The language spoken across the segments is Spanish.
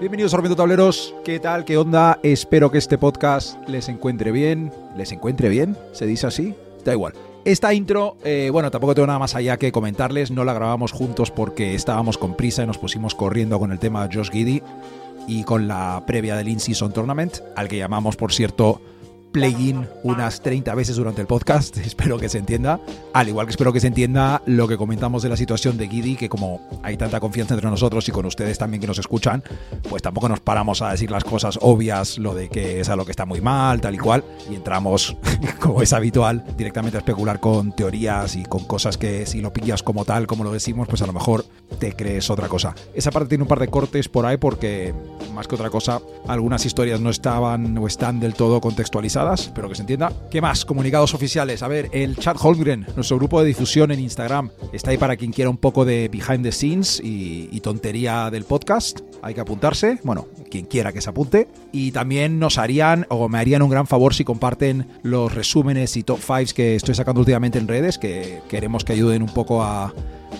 Bienvenidos a Rompiendo Tableros. ¿Qué tal? ¿Qué onda? Espero que este podcast les encuentre bien. ¿Les encuentre bien? ¿Se dice así? Da igual. Esta intro, eh, bueno, tampoco tengo nada más allá que comentarles. No la grabamos juntos porque estábamos con prisa y nos pusimos corriendo con el tema Josh Giddy y con la previa del In-Season Tournament, al que llamamos, por cierto, plugin unas 30 veces durante el podcast, espero que se entienda. Al igual que espero que se entienda lo que comentamos de la situación de Giddy, que como hay tanta confianza entre nosotros y con ustedes también que nos escuchan, pues tampoco nos paramos a decir las cosas obvias, lo de que es algo que está muy mal, tal y cual, y entramos, como es habitual, directamente a especular con teorías y con cosas que si lo pillas como tal, como lo decimos, pues a lo mejor te crees otra cosa. Esa parte tiene un par de cortes por ahí porque, más que otra cosa, algunas historias no estaban o están del todo contextualizadas, espero que se entienda. ¿Qué más? Comunicados oficiales. A ver, el Chat Holmgren, nuestro grupo de difusión en Instagram, está ahí para quien quiera un poco de behind the scenes y, y tontería del podcast. Hay que apuntarse, bueno, quien quiera que se apunte. Y también nos harían o me harían un gran favor si comparten los resúmenes y top 5 que estoy sacando últimamente en redes, que queremos que ayuden un poco a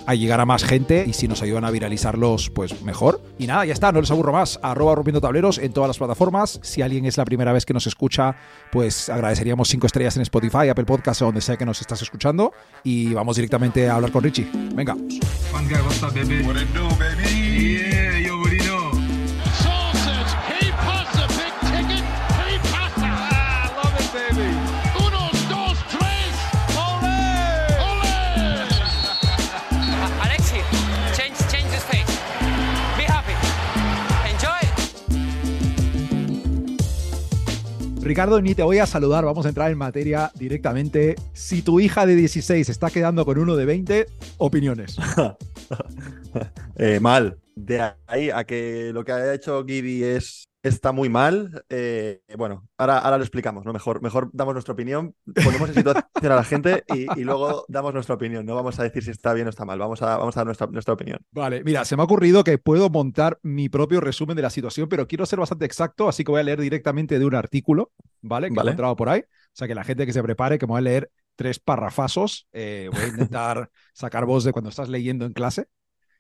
a llegar a más gente y si nos ayudan a viralizarlos, pues mejor. Y nada, ya está, no les aburro más. Arroba rompiendo tableros en todas las plataformas. Si alguien es la primera vez que nos escucha, pues agradeceríamos cinco estrellas en Spotify, Apple Podcast o donde sea que nos estás escuchando. Y vamos directamente a hablar con Richie. Venga. Ricardo, ni te voy a saludar, vamos a entrar en materia directamente. Si tu hija de 16 está quedando con uno de 20, opiniones. Eh, mal. De ahí a que lo que ha hecho Giddy es está muy mal. eh, bueno, ahora, ahora lo explicamos, ¿no? Mejor, mejor damos nuestra opinión, ponemos en situación a la gente y, y luego damos nuestra opinión. No vamos a decir si está bien o está mal, vamos a, vamos a dar nuestra, nuestra opinión. Vale, mira, se me ha ocurrido que puedo montar mi propio resumen de la situación, pero quiero ser bastante exacto, así que voy a leer directamente de un artículo, ¿vale? Que he encontrado por ahí. O sea, que la gente que se prepare, que me voy a leer tres parrafazos. eh, voy a intentar sacar voz de cuando estás leyendo en clase.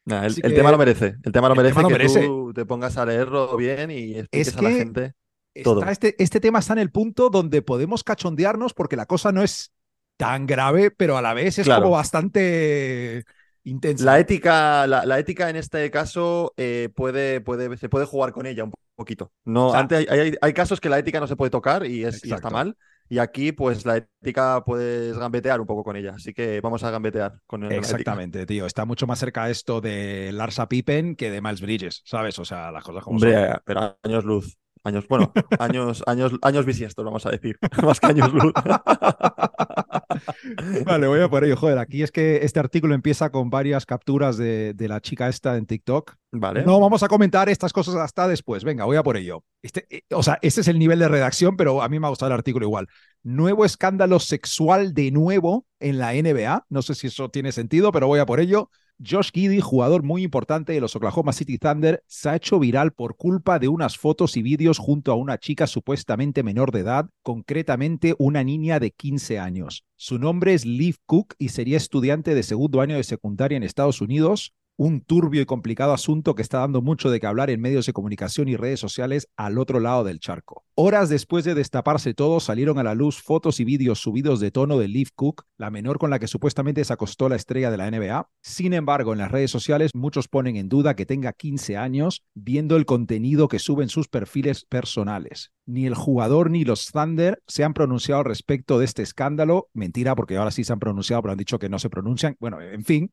Nah, el, que- tema lo merece. El tema lo el merece tema lo que merece. tú te pongas a leerlo bien y expliques Es a la que- gente. Está Todo. este, este tema está en el punto donde podemos cachondearnos porque la cosa no es tan grave, pero a la vez es Claro. como bastante intensa. La ética, la, la ética en este caso eh, puede, puede, se puede jugar con ella un poquito. No, O sea- antes hay, hay- hay casos que la ética no se puede tocar y, es, y está mal. Y aquí, pues, la ética puedes gambetear un poco con ella. Así que vamos a gambetear con el- la ética. Exactamente, tío. Está mucho más cerca esto de Larsa Pippen que de Miles Bridges, ¿sabes? O sea, las cosas como Hombre, son. eh, pero años luz. Años, bueno, años, años, años bisiestos, vamos a decir. Más que años luz. Vale, voy a por ello. Joder, aquí es que este artículo empieza con varias capturas de, de la chica esta en TikTok. Vale. No vamos a comentar estas cosas hasta después. Venga, voy a por ello. Este, eh, o sea, este es el nivel de redacción, pero a mí me ha gustado el artículo igual. Nuevo escándalo sexual de nuevo en la NBA. No sé si eso tiene sentido, pero voy a por ello. Josh Giddy, jugador muy importante de los Oklahoma City Thunder, se ha hecho viral por culpa de unas fotos y vídeos junto a una chica supuestamente menor de edad, concretamente una niña de 15 años. Su nombre es Liv Cook y sería estudiante de segundo año de secundaria en Estados Unidos un turbio y complicado asunto que está dando mucho de qué hablar en medios de comunicación y redes sociales al otro lado del charco. Horas después de destaparse todo, salieron a la luz fotos y vídeos subidos de tono de Liv Cook, la menor con la que supuestamente se acostó la estrella de la NBA. Sin embargo, en las redes sociales muchos ponen en duda que tenga 15 años viendo el contenido que suben sus perfiles personales. Ni el jugador ni los Thunder se han pronunciado respecto de este escándalo. Mentira, porque ahora sí se han pronunciado, pero han dicho que no se pronuncian. Bueno, en fin,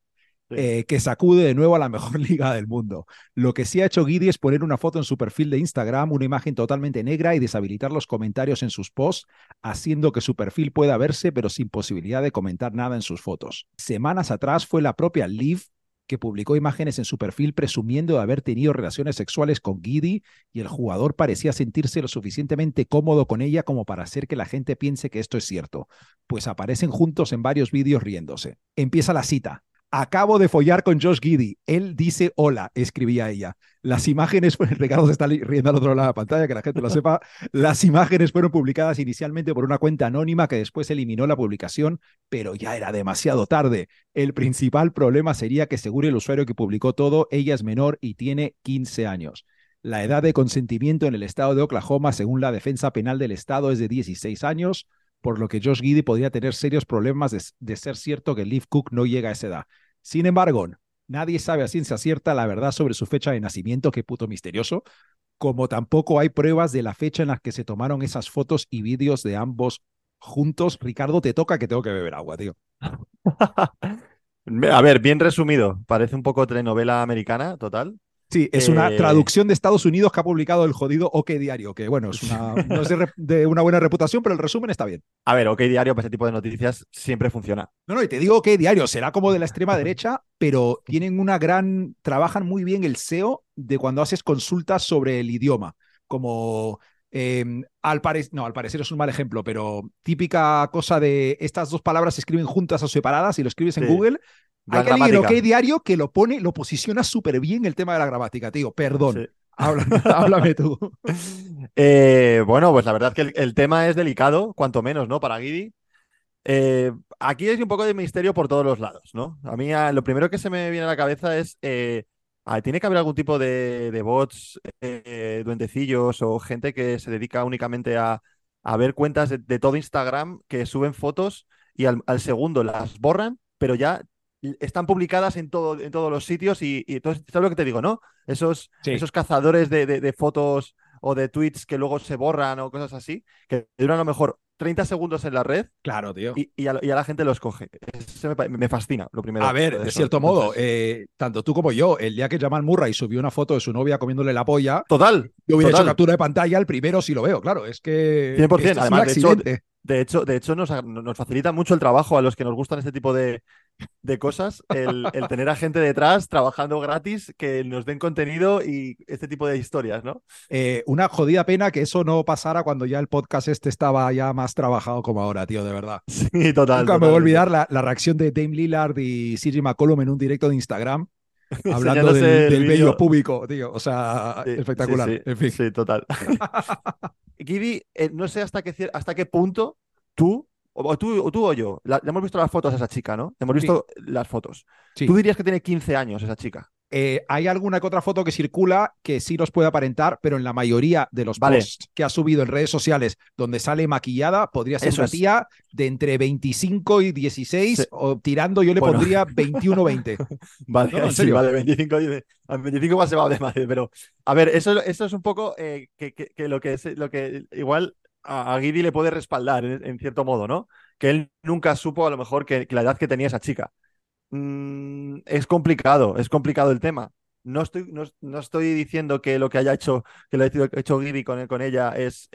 Eh, que sacude de nuevo a la mejor liga del mundo. Lo que sí ha hecho Giddy es poner una foto en su perfil de Instagram, una imagen totalmente negra y deshabilitar los comentarios en sus posts, haciendo que su perfil pueda verse, pero sin posibilidad de comentar nada en sus fotos. Semanas atrás fue la propia Liv que publicó imágenes en su perfil presumiendo de haber tenido relaciones sexuales con Giddy y el jugador parecía sentirse lo suficientemente cómodo con ella como para hacer que la gente piense que esto es cierto, pues aparecen juntos en varios vídeos riéndose. Empieza la cita. Acabo de follar con Josh Giddy. Él dice hola, escribía ella. Las imágenes, Ricardo se está riendo al otro lado de la pantalla, que la gente lo sepa. Las imágenes fueron publicadas inicialmente por una cuenta anónima que después eliminó la publicación, pero ya era demasiado tarde. El principal problema sería que según el usuario que publicó todo, ella es menor y tiene 15 años. La edad de consentimiento en el estado de Oklahoma, según la defensa penal del estado, es de 16 años, por lo que Josh Giddy podría tener serios problemas de, ser cierto que Leaf Cook no llega a esa edad. Sin embargo, nadie sabe a ciencia cierta la verdad sobre su fecha de nacimiento, qué puto misterioso, como tampoco hay pruebas de la fecha en la que se tomaron esas fotos y vídeos de ambos juntos. Ricardo, te toca que tengo que beber agua, tío. A ver, bien resumido. Parece un poco telenovela americana, total. Sí, es una Eh, traducción de Estados Unidos que ha publicado el jodido OK Diario, que bueno, es una, no es de, una buena reputación, pero el resumen está bien. A ver, OK Diario, para ese tipo de noticias, siempre funciona. No, no, y te digo OK Diario, será como de la extrema derecha, pero tienen una gran, trabajan muy bien el SEO de cuando haces consultas sobre el idioma, como eh, al parecer, no, al parecer es un mal ejemplo, pero típica cosa de estas dos palabras se escriben juntas o separadas y lo escribes en Sí. Google. La Hay que alguien en OK gramática. Diario que lo pone, lo posiciona súper bien el tema de la gramática, tío. Perdón. Sí. Háblame, háblame tú. Eh, bueno, pues la verdad que el, el tema es delicado, cuanto menos, ¿no? Para Guidi. Eh, aquí hay un poco de misterio por todos los lados, ¿no? A mí lo primero que se me viene a la cabeza es, eh, ah, ¿tiene que haber algún tipo de, de bots, eh, duendecillos o gente que se dedica únicamente a, a ver cuentas de, de todo Instagram que suben fotos y al, al segundo las borran, pero ya están publicadas en, todo, en todos los sitios y, y entonces, ¿sabes lo que te digo, no? Esos, Sí. esos cazadores de, de- de fotos o de tweets que luego se borran o cosas así, que duran a lo mejor 30 segundos en la red Claro, tío. y, y a, y a la gente los coge. Eso me, fascina, lo primero. A ver, de cierto modo, eh, tanto tú como yo, el día que Jamal Murray subió una foto de su novia comiéndole la polla, Total, yo hubiera hecho captura de pantalla el primero si lo veo, claro. Es que 100%, esto es un además, de hecho. De hecho, de hecho nos, nos facilita mucho el trabajo a los que nos gustan este tipo de, de cosas, el, el tener a gente detrás trabajando gratis que nos den contenido y este tipo de historias, ¿no? Eh, una jodida pena que eso no pasara cuando ya el podcast este estaba ya más trabajado como ahora, tío, de verdad. Sí, total. Nunca me voy a olvidar la, la reacción de Dame Lillard y CJ McCollum en un directo de Instagram hablando del, el del vello público, tío. O sea, Sí, espectacular. sí, sí, en fin. sí, total. Gibby, eh, no sé hasta qué, hasta qué punto tú, o, tú, o tú o yo, la- le hemos visto las fotos a esa chica, ¿no? Le hemos Sí. visto las fotos. Sí. Tú dirías que tiene 15 años esa chica. Eh, hay alguna que otra foto que circula que sí nos puede aparentar, pero en la mayoría de los Vale. posts que ha subido en redes sociales donde sale maquillada, podría ser Eso una es. tía de entre 25 y 16 Sí. o tirando, yo le Bueno. pondría 21 o 20. Vale, No, en sí, vale, 25, dice- a 25 más se va de madre, pero a ver, eso, eso es un poco eh, que, que- que lo que es lo que igual a, a Guidi le puede respaldar en, cierto modo, ¿no? Que él nunca supo a lo mejor que, la edad que tenía esa chica. Mm, es complicado, es complicado el tema. No estoy, no, estoy diciendo que lo que haya hecho, que lo haya hecho Guidi con, con ella es,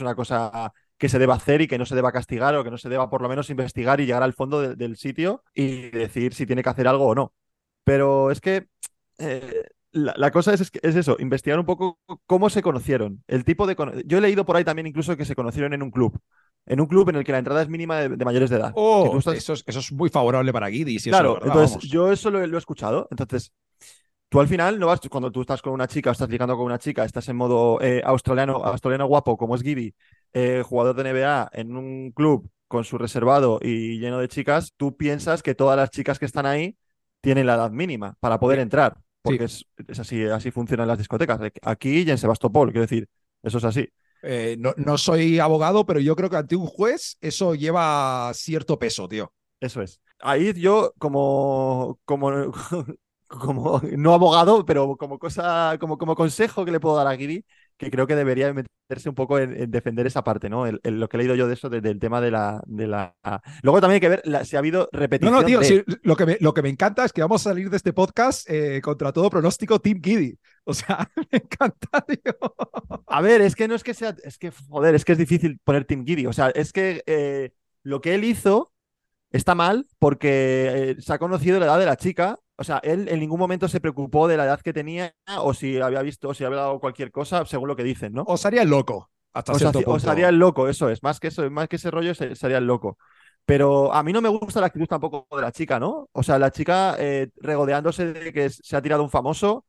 una cosa que se deba hacer y que no se deba castigar o que no se deba por lo menos investigar y llegar al fondo de- del sitio y decir si tiene que hacer algo o no. Pero es que eh, la, la cosa es, es, eso, investigar un poco cómo se conocieron, el tipo de... Yo he leído por ahí también incluso que se conocieron en un club, en un club en el que la entrada es mínima de, de mayores de edad. Oh, estás- eso, es, eso es muy favorable para Guidi. Si Claro, eso entonces vamos. yo eso lo, lo he escuchado. Entonces, tú al final no vas, cuando tú estás con una chica o estás ligando con una chica, estás en modo eh, australiano, australiano guapo, como es Gibby, eh, jugador de NBA en un club con su reservado y lleno de chicas, tú piensas que todas las chicas que están ahí tienen la edad mínima para poder entrar. Porque es, es así, así funcionan las discotecas. Aquí y en Sebastopol, quiero decir, eso es así. Eh, no, no soy abogado, pero yo creo que ante un juez eso lleva cierto peso, tío. Eso es. Ahí yo, como, como, como no abogado, pero como cosa, como, como consejo que le puedo dar a Guidi, que creo que debería meterse un poco en, en defender esa parte, ¿no? El- el- lo que he leído yo de eso, de- del tema de la, de la. Luego también hay que ver la- si ha habido No, repetición. no, tío, de- sí, lo, que me, lo que me encanta es que vamos a salir de este podcast eh, contra todo pronóstico Team Giddy. O sea, me encanta, tío. A ver, es que no es que sea, es que, joder, es que es difícil poner Team Giddy. O sea, es que eh, lo que él hizo está mal porque eh, se ha conocido la edad de la chica. O sea, él en ningún momento se preocupó de la edad que tenía o si había visto o si había dado cualquier cosa, según lo que dicen, ¿no? O sería el loco, hasta O cierto sea, punto. os haría el loco, eso es. Más que eso, más que ese rollo, se- sería el loco. Pero a mí no me gusta la actitud tampoco de la chica, ¿no? O sea, la chica eh, regodeándose de que se ha tirado un famoso,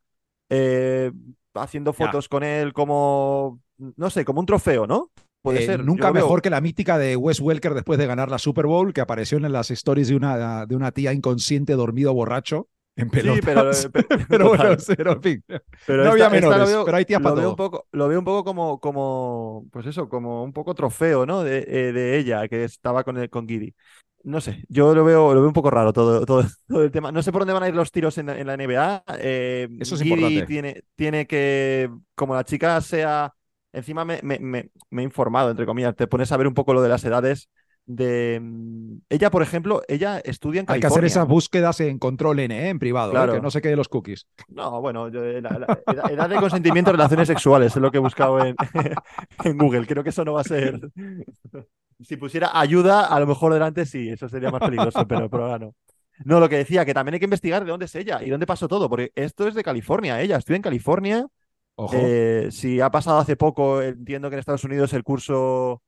eh, haciendo Ya. fotos con él como, no sé, como un trofeo, ¿no? Puede Eh, ser. yo Nunca veo. mejor que la mítica de Wes Welker después de ganar la Super Bowl, que apareció en las stories de una, de una tía inconsciente, dormido, borracho. En Sí, pelotas. pero, pero, Pero bueno, cero, en fin. Pero no había esta- esta menores, lo veo- pero hay tías lo para veo todo. un poco, lo veo un poco como, como, pues eso, como un poco trofeo, ¿no? De, eh, de ella, que estaba con, el- con Giddy. No sé, yo lo veo, lo veo un poco raro todo, todo, todo el tema. No sé por dónde van a ir los tiros en, la- en la NBA. Eh, Eso es Giddey importante. Tiene, tiene que, como la chica sea, encima me, me- me- me he informado, entre comillas, te pones a ver un poco lo de las edades. De mm, ella, por ejemplo, ella estudia en Hay que hacer California. esas búsquedas en control N, ¿eh? en privado, ¿eh? Que no se quede los cookies. No, bueno, yo, eh, la- la- edad, edad de consentimiento en relaciones sexuales es lo que he buscado en, en Google. Creo que eso no va a ser. Si pusiera ayuda, a lo mejor delante sí, eso sería más peligroso, pero, pero ahora no. No, lo que decía, que también hay que investigar de dónde es ella y dónde pasó todo, porque esto es de California, ella estudia en California. Ojo. Eh, si ha pasado hace poco, entiendo que en Estados Unidos el curso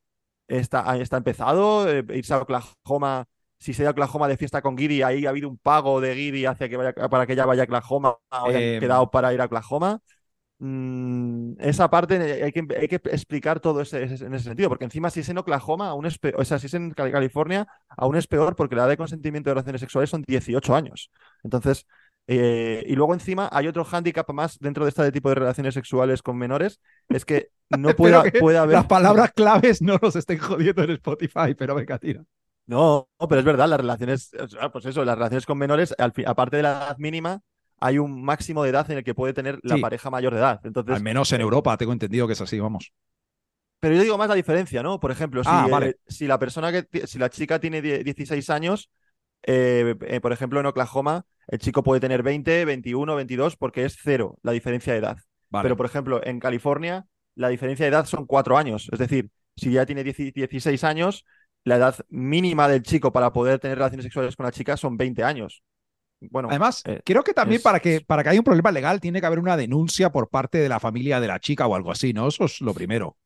está, está empezado, eh, irse a Oklahoma. Si se ha ido a Oklahoma de fiesta con Giddy, ahí ha habido un pago de Giddy hacia que vaya, para que ella vaya a Oklahoma o Em. quedado para ir a Oklahoma. Mm, esa parte eh, hay que, hay que explicar todo ese, ese- en ese sentido, porque encima si es en Oklahoma, aún es peor, o sea, si es en Cali- California, aún es peor porque la edad de consentimiento de relaciones sexuales son 18 años. Entonces, eh, y luego encima hay otro hándicap más dentro de este tipo de relaciones sexuales con menores, es que no que puede haber... Las palabras claves no nos estén jodiendo en Spotify, pero venga, tira. No, no, pero es verdad, las relaciones, pues eso, las relaciones con menores, al fi- aparte de la edad mínima, hay un máximo de edad en el que puede tener la Sí. pareja mayor de edad. Entonces, Al menos en Europa tengo entendido que es así, vamos. pero yo digo más la diferencia, ¿no? Por ejemplo, si, Ah, eh, si la persona que, si la chica tiene die- 16 años, eh, eh, por ejemplo, en Oklahoma, el chico puede tener 20, 21, 22, porque es cero la diferencia de edad. Vale. Pero, por ejemplo, en California, la diferencia de edad son cuatro años. Es decir, si ya tiene 10 16 años, la edad mínima del chico para poder tener relaciones sexuales con la chica son 20 años. Bueno, Además, eh, creo que también es- para que, para que haya un problema legal tiene que haber una denuncia por parte de la familia de la chica o algo así, ¿no? Eso es lo primero.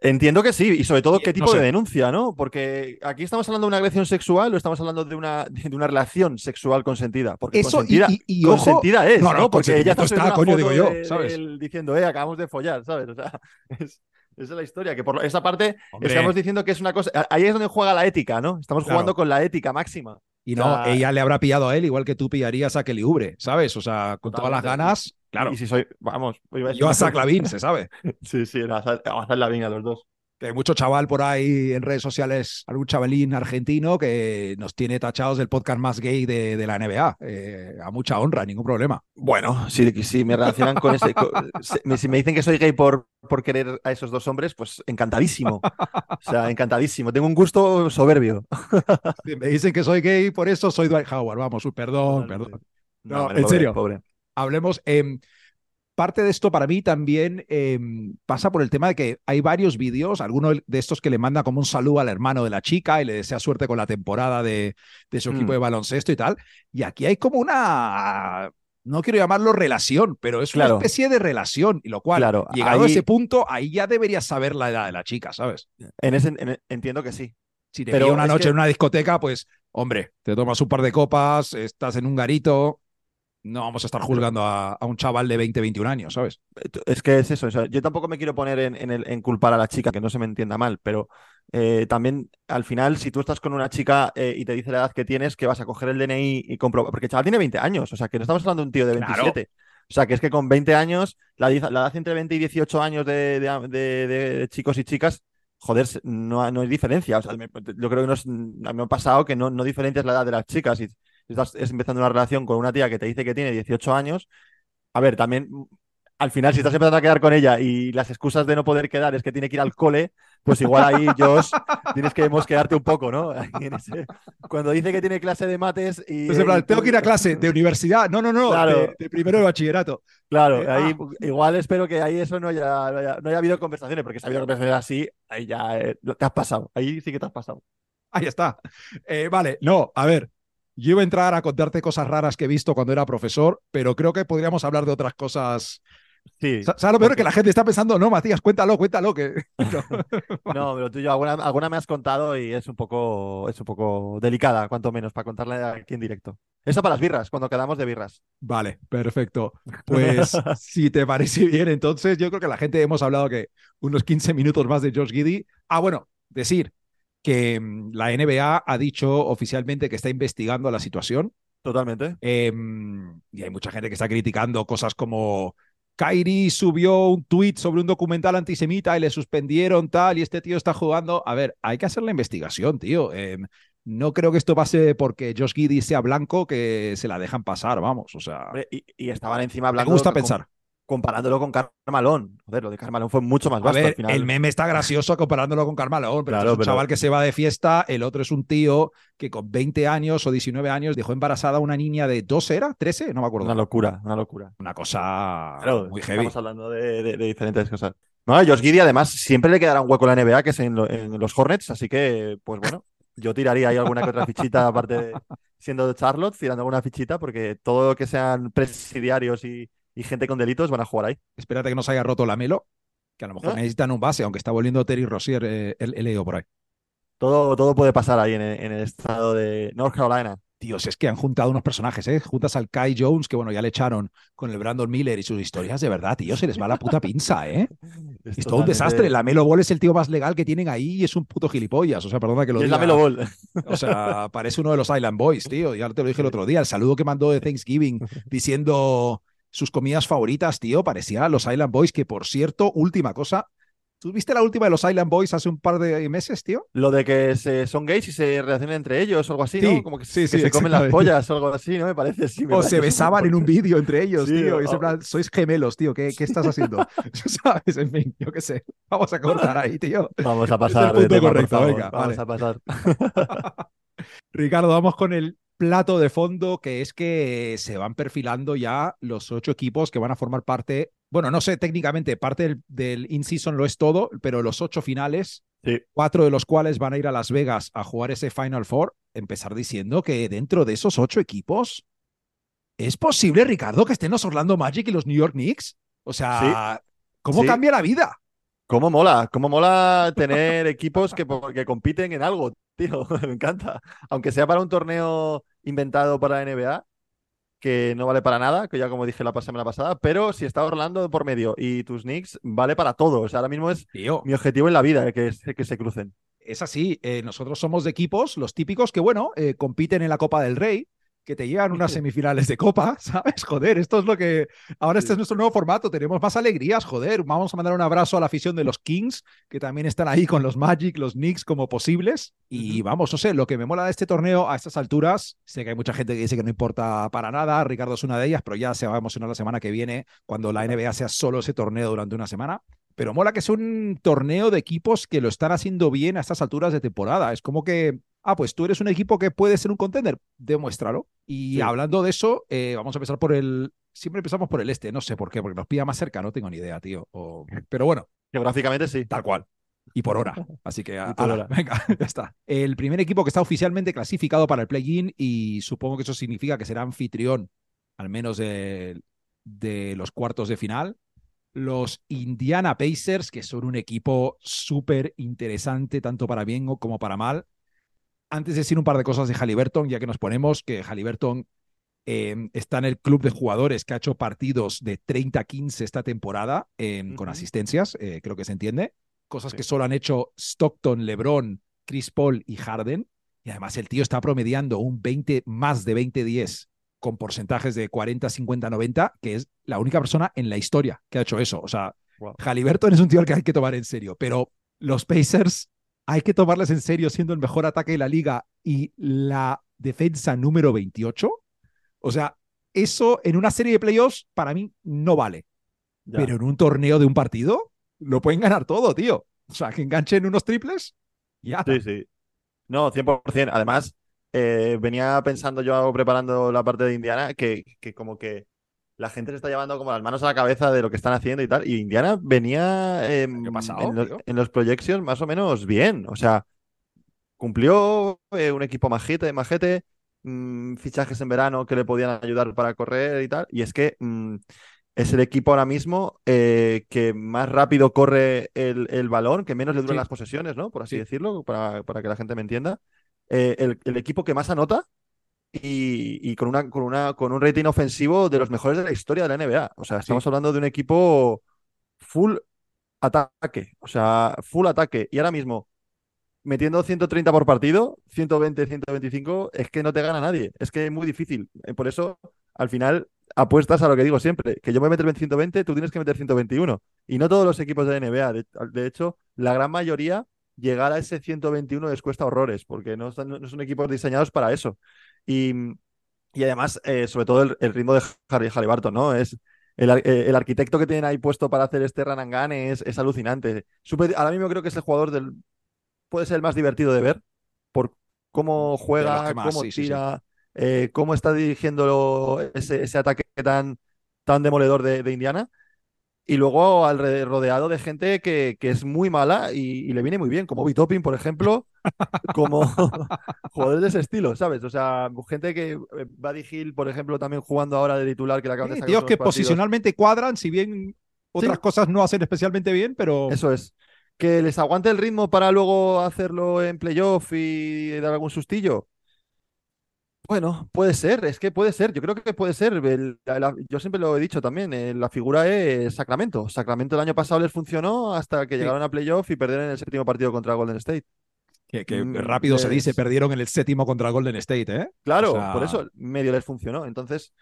Entiendo que sí, y sobre todo qué no tipo sé. de denuncia, ¿no? Porque aquí estamos hablando de una agresión sexual o estamos hablando de una, de una relación sexual consentida. Porque Eso, y- consentida, y- y ojo- consentida es, No, ¿no? no, Porque ella está está, coño, digo yo, de- ¿sabes? de él diciendo, eh, acabamos de follar, ¿sabes? O sea, es- esa es la historia. Que por esa parte Hombre. estamos diciendo que es una cosa. Ahí es donde juega la ética, ¿no? Estamos Claro. jugando con la ética máxima. Y O no, sea, ella le habrá pillado a él igual que tú pillarías a Kelly Oubre, ¿sabes? O sea, con todas las ganas, claro. Y si soy, vamos, iba a decir Yo a Lavin, se sabe. Sí, sí, a Zach a Zach Lavin a los dos. Que hay mucho chaval por ahí en redes sociales, algún chavalín argentino que nos tiene tachados del podcast más gay de, de la NBA. Eh, a mucha honra, ningún problema. Bueno, si, si me relacionan con ese. si me dicen que soy gay por, por querer a esos dos hombres, pues encantadísimo. O sea, encantadísimo. Tengo un gusto soberbio. Si me dicen que soy gay, por eso soy Dwight Howard. Vamos, perdón, perdón. No, en pobre, serio. Pobre. Hablemos. em, parte de esto para mí también em, pasa por el tema de que hay varios vídeos, alguno de estos que le manda como un saludo al hermano de la chica y le desea suerte con la temporada de, de su equipo Mm. de baloncesto y tal. Y aquí hay como una, no quiero llamarlo relación, pero es Claro. una especie de relación, y lo cual, Claro, llegado a ese punto, ahí ya deberías saber la edad de la chica, ¿sabes? En ese, en- entiendo que sí. Si te Pero una noche que- en una discoteca, pues, hombre, te tomas un par de copas, estás en un garito. No vamos a estar juzgando a, a un chaval de 20, 21 años, ¿sabes? Es que es eso. o sea, yo tampoco me quiero poner en, en, el- en culpar a la chica, que no se me entienda mal, pero eh, también al final, si tú estás con una chica eh, y te dice la edad que tienes, que vas a coger el DNI y comprobar. Porque el chaval tiene 20 años, o sea, que no estamos hablando de un tío de Claro. 27. O sea, que es que con 20 años, la, la edad entre 20 y 18 años de, de- de- de chicos y chicas, joder, no, no hay diferencia. O sea, me- yo creo que no es- a mí me ha pasado que no, no diferencias la edad de las chicas. Y estás es empezando una relación con una tía que te dice que tiene 18 años, a ver, también al final, si estás empezando a quedar con ella y las excusas de no poder quedar es que tiene que ir al cole, pues igual ahí, Josh, tienes que mosquearte un poco, ¿no? Ese- Cuando dice que tiene clase de mates y. Pues plan, tengo que ir a clase de universidad. No, no, no, Claro. de, de primero de bachillerato. Claro, Eh, ahí ah. igual espero que ahí eso no haya, no haya, no haya habido conversaciones, porque si ha habido conversaciones así, ahí ya eh, te has pasado. Ahí sí que te has pasado. Ahí está. Eh, vale, no, a ver. Yo iba a entrar a contarte cosas raras que he visto cuando era profesor, pero creo que podríamos hablar de otras cosas. Sí. ¿Sabes lo peor? porque- Que la gente está pensando, no, Matías, cuéntalo, cuéntalo. Que... No, pero tú y yo alguna, alguna me has contado y es un poco, es un poco delicada, cuanto menos, para contarla aquí en directo. Eso para las birras, cuando quedamos de birras. Vale, perfecto. Pues si te parece bien, entonces yo creo que la gente hemos hablado que unos 15 minutos más de Josh Giddy. Ah, bueno, decir que mm, la NBA ha dicho oficialmente que está investigando la situación. Totalmente. Em, y hay mucha gente que está criticando cosas como Kairi subió un tweet sobre un documental antisemita y le suspendieron tal y este tío está jugando. A ver, hay que hacer la investigación, tío. Em, no creo que esto pase porque Josh Giddy sea blanco que se la dejan pasar, vamos. O sea, Y, y estaban encima me hablando. gusta com- pensar. Comparándolo con Carmalón. Joder, lo de Carmalón fue mucho más A vasto al ver, final. el meme está gracioso comparándolo con Carmalón, pero Claro, es un pero- chaval que se va de fiesta, el otro es un tío que con 20 años o 19 años dejó embarazada a una niña de 12, ¿era? ¿13? No me acuerdo. Una locura, una locura. Una cosa Claro, muy heavy. Estamos hablando de, de- de diferentes cosas. No, Josh Giddy además siempre le quedará un hueco en la NBA que es en, lo- en los Hornets, así que, pues bueno, yo tiraría ahí alguna que otra fichita aparte de siendo de Charlotte, tirando alguna fichita porque todo lo que sean presidiarios y, y gente con delitos van a jugar ahí. Espérate que no se haya roto la Melo, que a lo mejor ¿Eh? necesitan un base, aunque está volviendo Terry Rozier, eh, he leído por ahí. Todo, todo puede pasar ahí en el, en el estado de North Carolina. Tíos, es que han juntado unos personajes, ¿eh? Juntas al Kai Jones, que bueno, ya le echaron con el Brandon Miller y sus historias, de verdad, tío, se les va la puta pinza, ¿eh? Es todo un desastre. La Melo Ball es el tío más legal que tienen ahí y es un puto gilipollas. O sea, perdona que lo Y es la. Melo Ball. O sea, parece uno de los Island Boys, tío. Ya te lo dije el otro día. El saludo que mandó de Thanksgiving diciendo sus comidas favoritas, tío, parecía a los Island Boys, que por cierto, última cosa. ¿Tú viste la última de los Island Boys hace un par de meses, tío? Lo de que se, son gays y se relacionan entre ellos o algo así, Sí, ¿no? Como que, sí, que sí, se comen las pollas o algo así, ¿no? Me parece, sí. me O parece se besaban en un vídeo entre ellos, tío. Y es en o- plan, sois gemelos, tío. ¿Qué, qué estás haciendo? ¿Sabes? En fin, yo qué sé. Vamos a cortar ahí, tío. Vamos a el pasar de punto tema, correcto, venga, Vamos vale. a pasar. Ricardo, vamos con el plato de fondo, que es que se van perfilando ya los ocho equipos que van a formar parte. Bueno, no sé, técnicamente parte del, del in-season lo es todo, pero los ocho finales, Sí. cuatro de los cuales van a ir a Las Vegas a jugar ese Final Four, empezar diciendo que dentro de esos ocho equipos, ¿es posible, Ricardo, que estén los Orlando Magic y los New York Knicks? O sea, ¿cómo Sí. cambia la vida? ¿Cómo mola? ¿Cómo mola tener equipos que, que compiten en algo, tío? Me encanta. Aunque sea para un torneo inventado para la NBA, que no vale para nada, que ya como dije la semana pasada, pero si está Orlando por medio y tus Knicks, vale para todo. O sea, ahora mismo es Tío, mi objetivo en la vida, que, es- que se crucen. es así. eh, nosotros somos de equipos, los típicos que, bueno, eh, compiten en la Copa del Rey, que te llegan unas semifinales de Copa, ¿sabes? Joder, esto es lo que. Ahora este es nuestro nuevo formato, tenemos más alegrías, joder. Vamos a mandar un abrazo a la afición de los Kings, que también están ahí con los Magic, los Knicks como posibles. Y vamos, no sé, lo que me mola de este torneo a estas alturas, sé que hay mucha gente que dice que no importa para nada, Ricardo es una de ellas, pero ya se va a emocionar la semana que viene cuando la NBA sea solo ese torneo durante una semana. Pero mola que sea un torneo de equipos que lo están haciendo bien a estas alturas de temporada. Es como que, ah, pues tú eres un equipo que puede ser un contender, demuéstralo. Y Sí. hablando de eso, eh, vamos a empezar por el. Siempre empezamos por el este, no sé por qué, porque nos pilla más cerca, no tengo ni idea, tío. O- Pero bueno, Geográficamente sí. tal cual. Y por hora. Así que, hora. venga, ya está. El primer equipo que está oficialmente clasificado para el play-in y supongo que eso significa que será anfitrión, al menos de, de los cuartos de final. Los Indiana Pacers, que son un equipo súper interesante, tanto para bien como para mal. Antes de decir un par de cosas de Halliburton, ya que nos ponemos, que Halliburton eh, está en el club de jugadores que ha hecho partidos de 30-15 esta temporada eh, con asistencias, eh, creo que se entiende. Cosas Sí. que solo han hecho Stockton, LeBron, Chris Paul y Harden. Y además el tío está promediando un 20, más de 20-10 con porcentajes de 40, 50, 90, que es la única persona en la historia que ha hecho eso. O sea, Wow. Halliburton es un tío al que hay que tomar en serio, pero los Pacers hay que tomarles en serio siendo el mejor ataque de la liga y la defensa número 28. O sea, eso en una serie de playoffs para mí no vale, Ya. pero en un torneo de un partido lo pueden ganar todo, tío. O sea, que enganchen unos triples, ya. Sí, sí. No, 100%. Además, eh, venía pensando yo preparando la parte de Indiana que, que como que la gente se está llevando como las manos a la cabeza de lo que están haciendo y tal. Y Indiana venía em, ¿Qué ha pasado, en, los, en los projections más o menos bien. O sea, cumplió eh, un equipo majete, majete, mm, fichajes en verano que le podían ayudar para correr y tal. Y es que mm, es el equipo ahora mismo eh, que más rápido corre el, el balón, que menos le duran Sí. las posesiones, ¿no? Por así Sí. decirlo, para, para que la gente me entienda. Eh, el, el equipo que más anota y, y con, una, con, una, con un rating ofensivo de los mejores de la historia de la NBA. O sea, estamos hablando de un equipo full ataque, o sea, full ataque. Y ahora mismo metiendo 130 por partido, 120, 125, es que no te gana nadie. Es que es muy difícil. Eh, Por eso, al final, apuestas a lo que digo siempre, que yo me voy a meter en 120, tú tienes que meter 121. Y no todos los equipos de NBA. De, de hecho, la gran mayoría, llegar a ese 121 les cuesta horrores, porque no, están- no son equipos diseñados para eso. Y, y además, eh, sobre todo el, el ritmo de Harry Halliburton, ¿no? Es el, eh, el arquitecto que tienen ahí puesto para hacer este gun es, es alucinante. Súper- ahora mismo creo que es el jugador del. Puede ser el más divertido de ver por cómo juega, más, cómo sí, sí, sí. tira, eh, cómo está dirigiendo ese, ese ataque tan, tan demoledor de, de Indiana. Y luego alre- rodeado de gente que, que es muy mala y, y le viene muy bien, como Bitopin, por ejemplo, como jugadores de ese estilo, ¿sabes? O sea, gente que eh, Buddy Hill, por ejemplo, también jugando ahora de titular, que le acaban de sacar tíos que partidos. posicionalmente cuadran, si bien otras Sí. cosas no hacen especialmente bien, pero Eso es. Que les aguante el ritmo para luego hacerlo en playoff y dar algún sustillo. Bueno, puede ser, es que puede ser, yo creo que puede ser. El- la- la- yo siempre lo he dicho también, eh, la figura es Sacramento. Sacramento el año pasado les funcionó hasta que Sí. llegaron a playoff y perdieron en el séptimo partido contra Golden State. que, que Mm, rápido se dice, perdieron en el séptimo contra Golden State, ¿eh? Claro, O sea- por eso medio les funcionó. Entonces,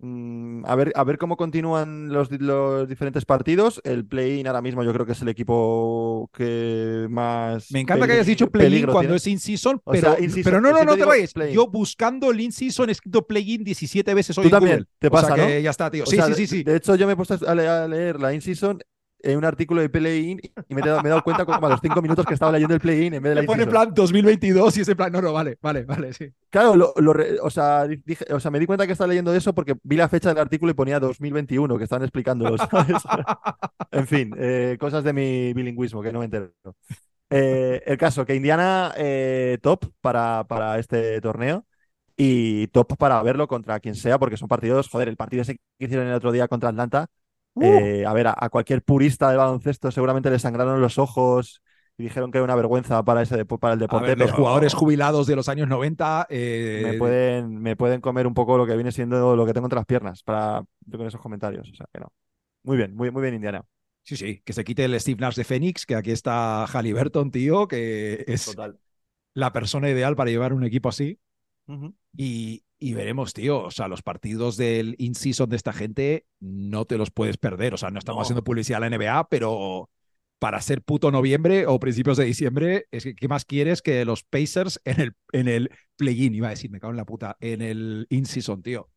a ver, a ver cómo continúan los, los diferentes partidos. El play-in ahora mismo yo creo que es el equipo que más Me encanta que hayas dicho play-in cuando tiene. es in-season, O pero, pero no, no, siempre no te vayas. Yo buscando el in-season he escrito play-in 17 veces hoy Tú en también, Google. te O sea pasa, que ¿no? ya está, tío. O Sí, sea, sí, sí, sí. De hecho, yo me he puesto a leer la in-season en un artículo de play-in y me he dado, me he dado cuenta como a los cinco minutos que estaba leyendo el play-in en vez de la Me pone plan 2022 y ese plan, no, no, vale, vale, vale, sí. Claro, lo- lo re- o, sea, dije- o sea, me di cuenta que estaba leyendo eso porque vi la fecha del artículo y ponía 2021, que estaban explicándolo, ¿sabes? En fin, eh, cosas de mi bilingüismo que no me entero. Eh, el caso, que Indiana eh, top para, para este torneo y top para verlo contra quien sea, porque son partidos, joder, el partido ese que hicieron el otro día contra Atlanta, eh, a ver, a, a cualquier purista del baloncesto seguramente le sangraron los ojos y dijeron que era una vergüenza para, ese, para el deporte. ver, los pero- jugadores jubilados de los años 90. eh, me pueden, me pueden comer un poco lo que viene siendo lo que tengo entre las piernas para con esos comentarios. O sea que no. Muy bien, muy, muy bien, Indiana. Sí, sí, que se quite el Steve Nash de Phoenix, que aquí está Halliburton, tío, que es Total. la persona ideal para llevar un equipo así. Y, y veremos, tío. O sea, los partidos del in-season de esta gente no te los puedes perder. O sea, no estamos No. haciendo publicidad a la NBA, pero para ser puto noviembre o principios de diciembre, es que, ¿qué más quieres que los Pacers en el, en el play-in? Iba a decir, me cago en la puta, en el in-season, tío.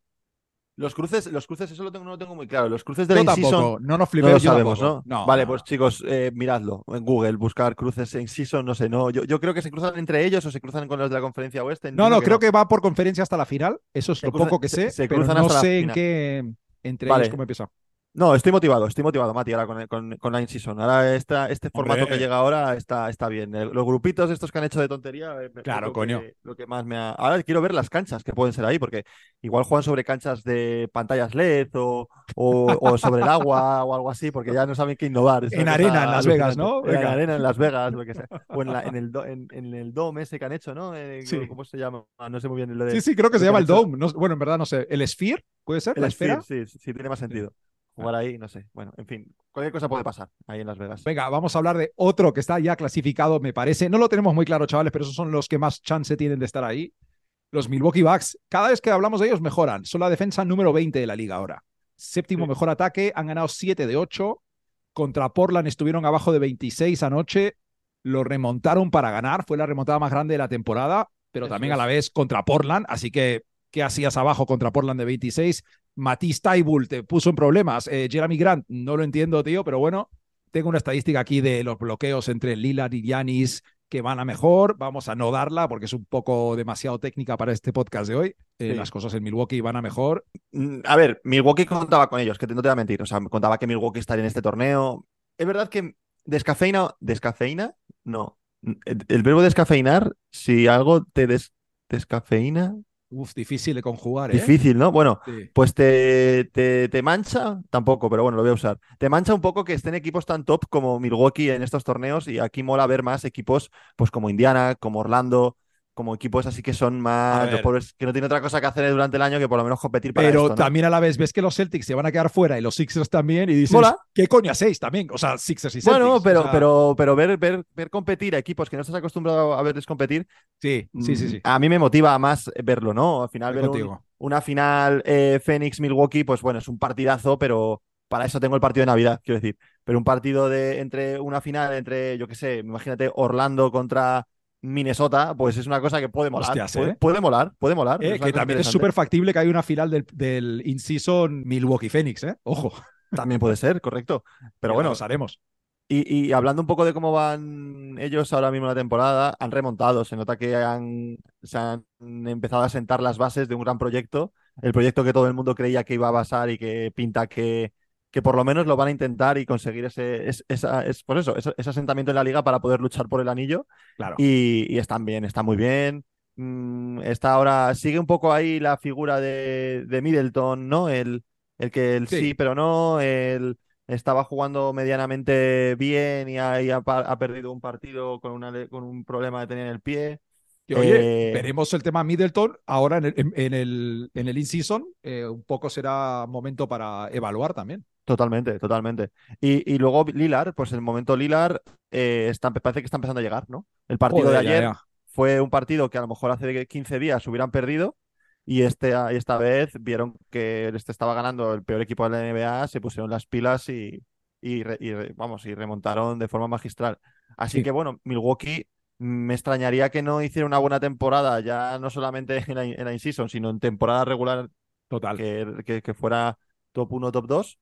Los cruces, los cruces, eso lo tengo, no lo tengo muy claro. Los cruces de Yo la tampoco, no nos no flipemos. lo yo sabemos. ¿no? No, Vale, no, pues no. chicos, eh, miradlo en Google, buscar cruces en season, no sé, no. Yo, yo creo que se cruzan entre ellos o se cruzan con los de la conferencia oeste. No, no, creo que va por conferencia hasta la final. Eso es Se lo cruzan- poco que se- sé, se pero cruzan no hasta la sé en final. qué entre Vale. ellos cómo empieza. No, estoy motivado, estoy motivado, Mati, ahora con, con, con la in-season. Ahora esta, este formato Hombre. que llega ahora está, está bien. El- los grupitos estos que han hecho de tontería, eh, Claro, lo que- coño. lo que más me ha... Ahora quiero ver las canchas que pueden ser ahí, porque igual juegan sobre canchas de pantallas LED o, o, o sobre el agua o algo así, porque ya no saben qué innovar. En arena en Las Vegas, ¿no? En Venga. arena en Las Vegas, lo que sea. O en, la- en el, do- en, en el dome ese que han hecho, ¿no? Eh, Sí. ¿Cómo se llama? Ah, No sé muy bien lo de... Sí, sí, creo que se llama el. Dome. No- bueno, en verdad no sé. ¿El Sphere? ¿Puede ser? El ¿La esfera? Sphere, sí, sí, tiene más sentido. Jugar ahí, no sé. Bueno, en fin, cualquier cosa puede pasar ahí en Las Vegas. Venga, vamos a hablar de otro que está ya clasificado, me parece. No lo tenemos muy claro, chavales, pero esos son los que más chance tienen de estar ahí. Los Milwaukee Bucks. Cada vez que hablamos de ellos mejoran. Son la defensa número 20 de la liga ahora. Séptimo Sí. mejor ataque. Han ganado 7 de 8. Contra Portland estuvieron abajo de 26 anoche. Lo remontaron para ganar. Fue la remontada más grande de la temporada, pero Eso también a la vez contra Portland. Así que, ¿qué hacías abajo contra Portland de 26? Matisse Taibul te puso en problemas. Eh, Jeremy Grant, no lo entiendo, tío, pero bueno, tengo una estadística aquí de los bloqueos entre Lillard y Giannis que van a mejor. Vamos a no darla porque es un poco demasiado técnica para este podcast de hoy. Eh, Sí. Las cosas en Milwaukee van a mejor. Mm, A ver, Milwaukee contaba con ellos, que te- no te voy a mentir. O sea, contaba que Milwaukee estaría en este torneo. Es verdad que descafeína. ¿Descafeína? No. El, el verbo descafeinar, si algo te des- descafeína, Uf, difícil de conjugar, ¿eh? difícil, ¿no? Bueno, Sí. pues te, te, te mancha, tampoco, pero bueno, lo voy a usar. Te mancha un poco que estén equipos tan top como Milwaukee en estos torneos y aquí mola ver más equipos pues como Indiana, como Orlando, como equipos así que son más los pobres, que no tienen otra cosa que hacer durante el año que por lo menos competir para Pero esto, ¿no? también a la vez ves que los Celtics se van a quedar fuera y los Sixers también y dices, Mola. ¿qué coño hacéis también? O sea, Sixers y Celtics. Bueno, pero, o sea, pero, pero ver, ver, ver competir a equipos que no estás acostumbrado a verles competir, Sí, sí, sí, sí. mm, a mí me motiva más verlo, ¿no? Al final, Estoy ver un- una final eh, Phoenix-Milwaukee, pues bueno, es un partidazo, pero para eso tengo el partido de Navidad, quiero decir. Pero un partido de entre una final entre, yo qué sé, imagínate Orlando contra Minnesota, pues es una cosa que puede molar. Hostias, ¿eh? puede molar, puede molar. Eh, que también es súper factible que haya una final del, del in-season Milwaukee Phoenix, ¿eh? Ojo, También puede ser, correcto. Pero ya bueno, lo haremos. Y, y hablando un poco de cómo van ellos ahora mismo en la temporada, han remontado. Se nota que han, se han empezado a sentar las bases de un gran proyecto. El proyecto que todo el mundo creía que iba a pasar y que pinta que, que por lo menos lo van a intentar y conseguir ese, es- esa, es, pues eso, ese, ese asentamiento en la liga para poder luchar por el anillo. Claro. Y, y están bien, están muy bien. Mm, está ahora, sigue un poco ahí la figura de, de Middleton, ¿no? El, el que el sí. Sí. pero no, el estaba jugando medianamente bien y ha, y ha perdido un partido con, una, con un problema de tener en el pie. Y oye, Eh, veremos el tema Middleton ahora en el, en, en el, en el in-season. eh, un poco será momento para evaluar también. Totalmente, totalmente. Y, y luego Lilar, pues el momento Lilar eh, está, parece que está empezando a llegar, ¿no? El partido Joder, de ayer ya. fue un partido que a lo mejor hace 15 días hubieran perdido y este, y esta vez vieron que este estaba ganando el peor equipo de la NBA, se pusieron las pilas y, y, vamos, y remontaron de forma magistral. Así Sí. que bueno, Milwaukee me extrañaría que no hiciera una buena temporada, ya no solamente en la, en la in-season, sino en temporada regular Total. que, que- que fuera top 1, top 2.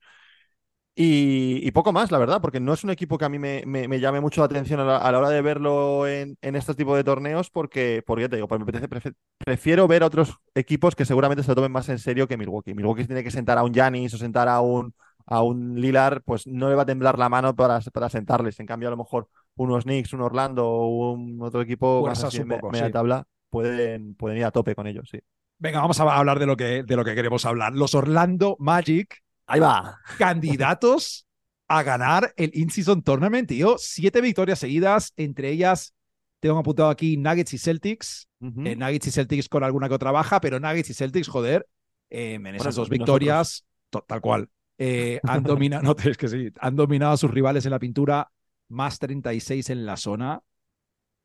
Y, y poco más, la verdad, porque no es un equipo que a mí me, me- me llame mucho la atención a la, a la hora de verlo en, en este tipo de torneos, porque, porque ya te digo, pues me apetece- prefiero ver a otros equipos que seguramente se lo tomen más en serio que Milwaukee. Milwaukee tiene que sentar a un Giannis o sentar a un, a un Lillard, pues no le va a temblar la mano para, para sentarles. En cambio, a lo mejor unos Knicks, un Orlando o un otro equipo más Fuerzas así un me- poco, media sí. tabla pueden, pueden ir a tope con ellos, sí. Venga, vamos a hablar de lo que, de lo que queremos hablar. Los Orlando Magic, Ahí va. candidatos a ganar el In-Season Tournament, tío. Siete victorias seguidas, entre ellas, tengo apuntado aquí Nuggets y Celtics. Eh, Nuggets y Celtics con alguna que otra baja, pero Nuggets y Celtics, joder, eh, en esas Bueno, dos victorias, to- tal cual, eh, han dominado, no, es que sí, han dominado a sus rivales en la pintura, más 36 en la zona.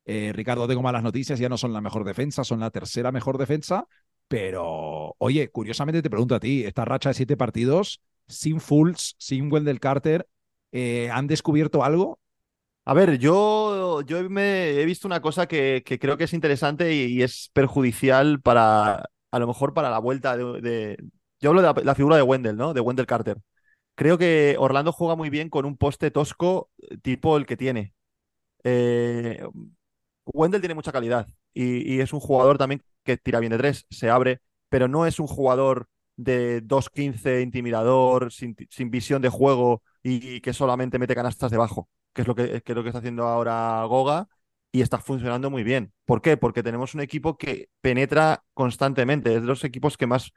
Ricardo, tengo malas noticias, ya no son la mejor defensa, son la tercera mejor defensa, pero oye, curiosamente te pregunto a ti, esta racha de siete partidos, sin Fultz, sin Wendell Carter, eh, ¿han descubierto algo? A ver, yo, yo me he visto una cosa que, creo que es interesante y, es perjudicial para, a lo mejor para la vuelta de, Yo hablo de la, figura de Wendell, ¿no? De Wendell Carter. Creo que Orlando juega muy bien con un poste tosco eh, tipo el que tiene. Eh, Wendell tiene mucha calidad y es un jugador también que tira bien de tres, se abre, pero no es un jugador de 2-15 intimidador, sin, sin visión de juego y, y que solamente mete canastas debajo, que es lo que, que es lo que está haciendo ahora Goga y está funcionando muy bien. ¿Por qué? Porque tenemos un equipo que penetra constantemente, es de los equipos que más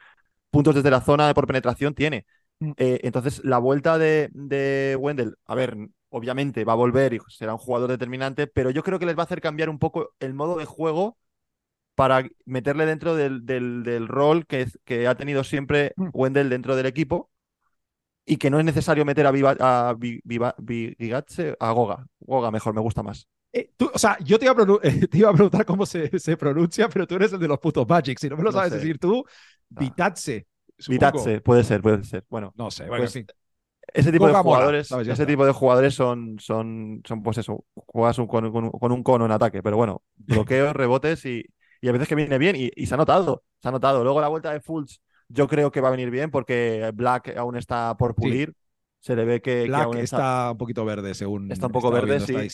puntos desde la zona por penetración tiene. Mm. Eh, entonces, la vuelta de, de Wendell, a ver, obviamente va a volver y será un jugador determinante, pero yo creo que les va a hacer cambiar un poco el modo de juego para meterle dentro del, del- del rol que, que ha tenido siempre Mm. Wendell dentro del equipo y que no es necesario meter a, Viva, a Vi- Viva- Vi- Vigatse, a Goga. Goga mejor, me gusta más. Eh, tú- o sea, yo te iba, a eh, te iba a preguntar cómo se, se pronuncia, pero tú eres el de los putos Magic. Si no me lo No sabes sé. decir tú, Vitatse. supongo. Vitatse, puede ser, puede ser. Bueno, No sé, bueno, Pues, fin. ese tipo de Goga jugadores, ese tipo de jugadores son, son, son pues eso, juegas un- con, con- con un cono en ataque, pero bueno, bloqueos, rebotes y, y a veces que viene bien y, y se ha notado, se ha notado. Luego la vuelta de Fultz yo creo que va a venir bien porque Black aún está por pulir, se le ve que, que Black aún está, está un poquito verde, según Está un poco verde, sí.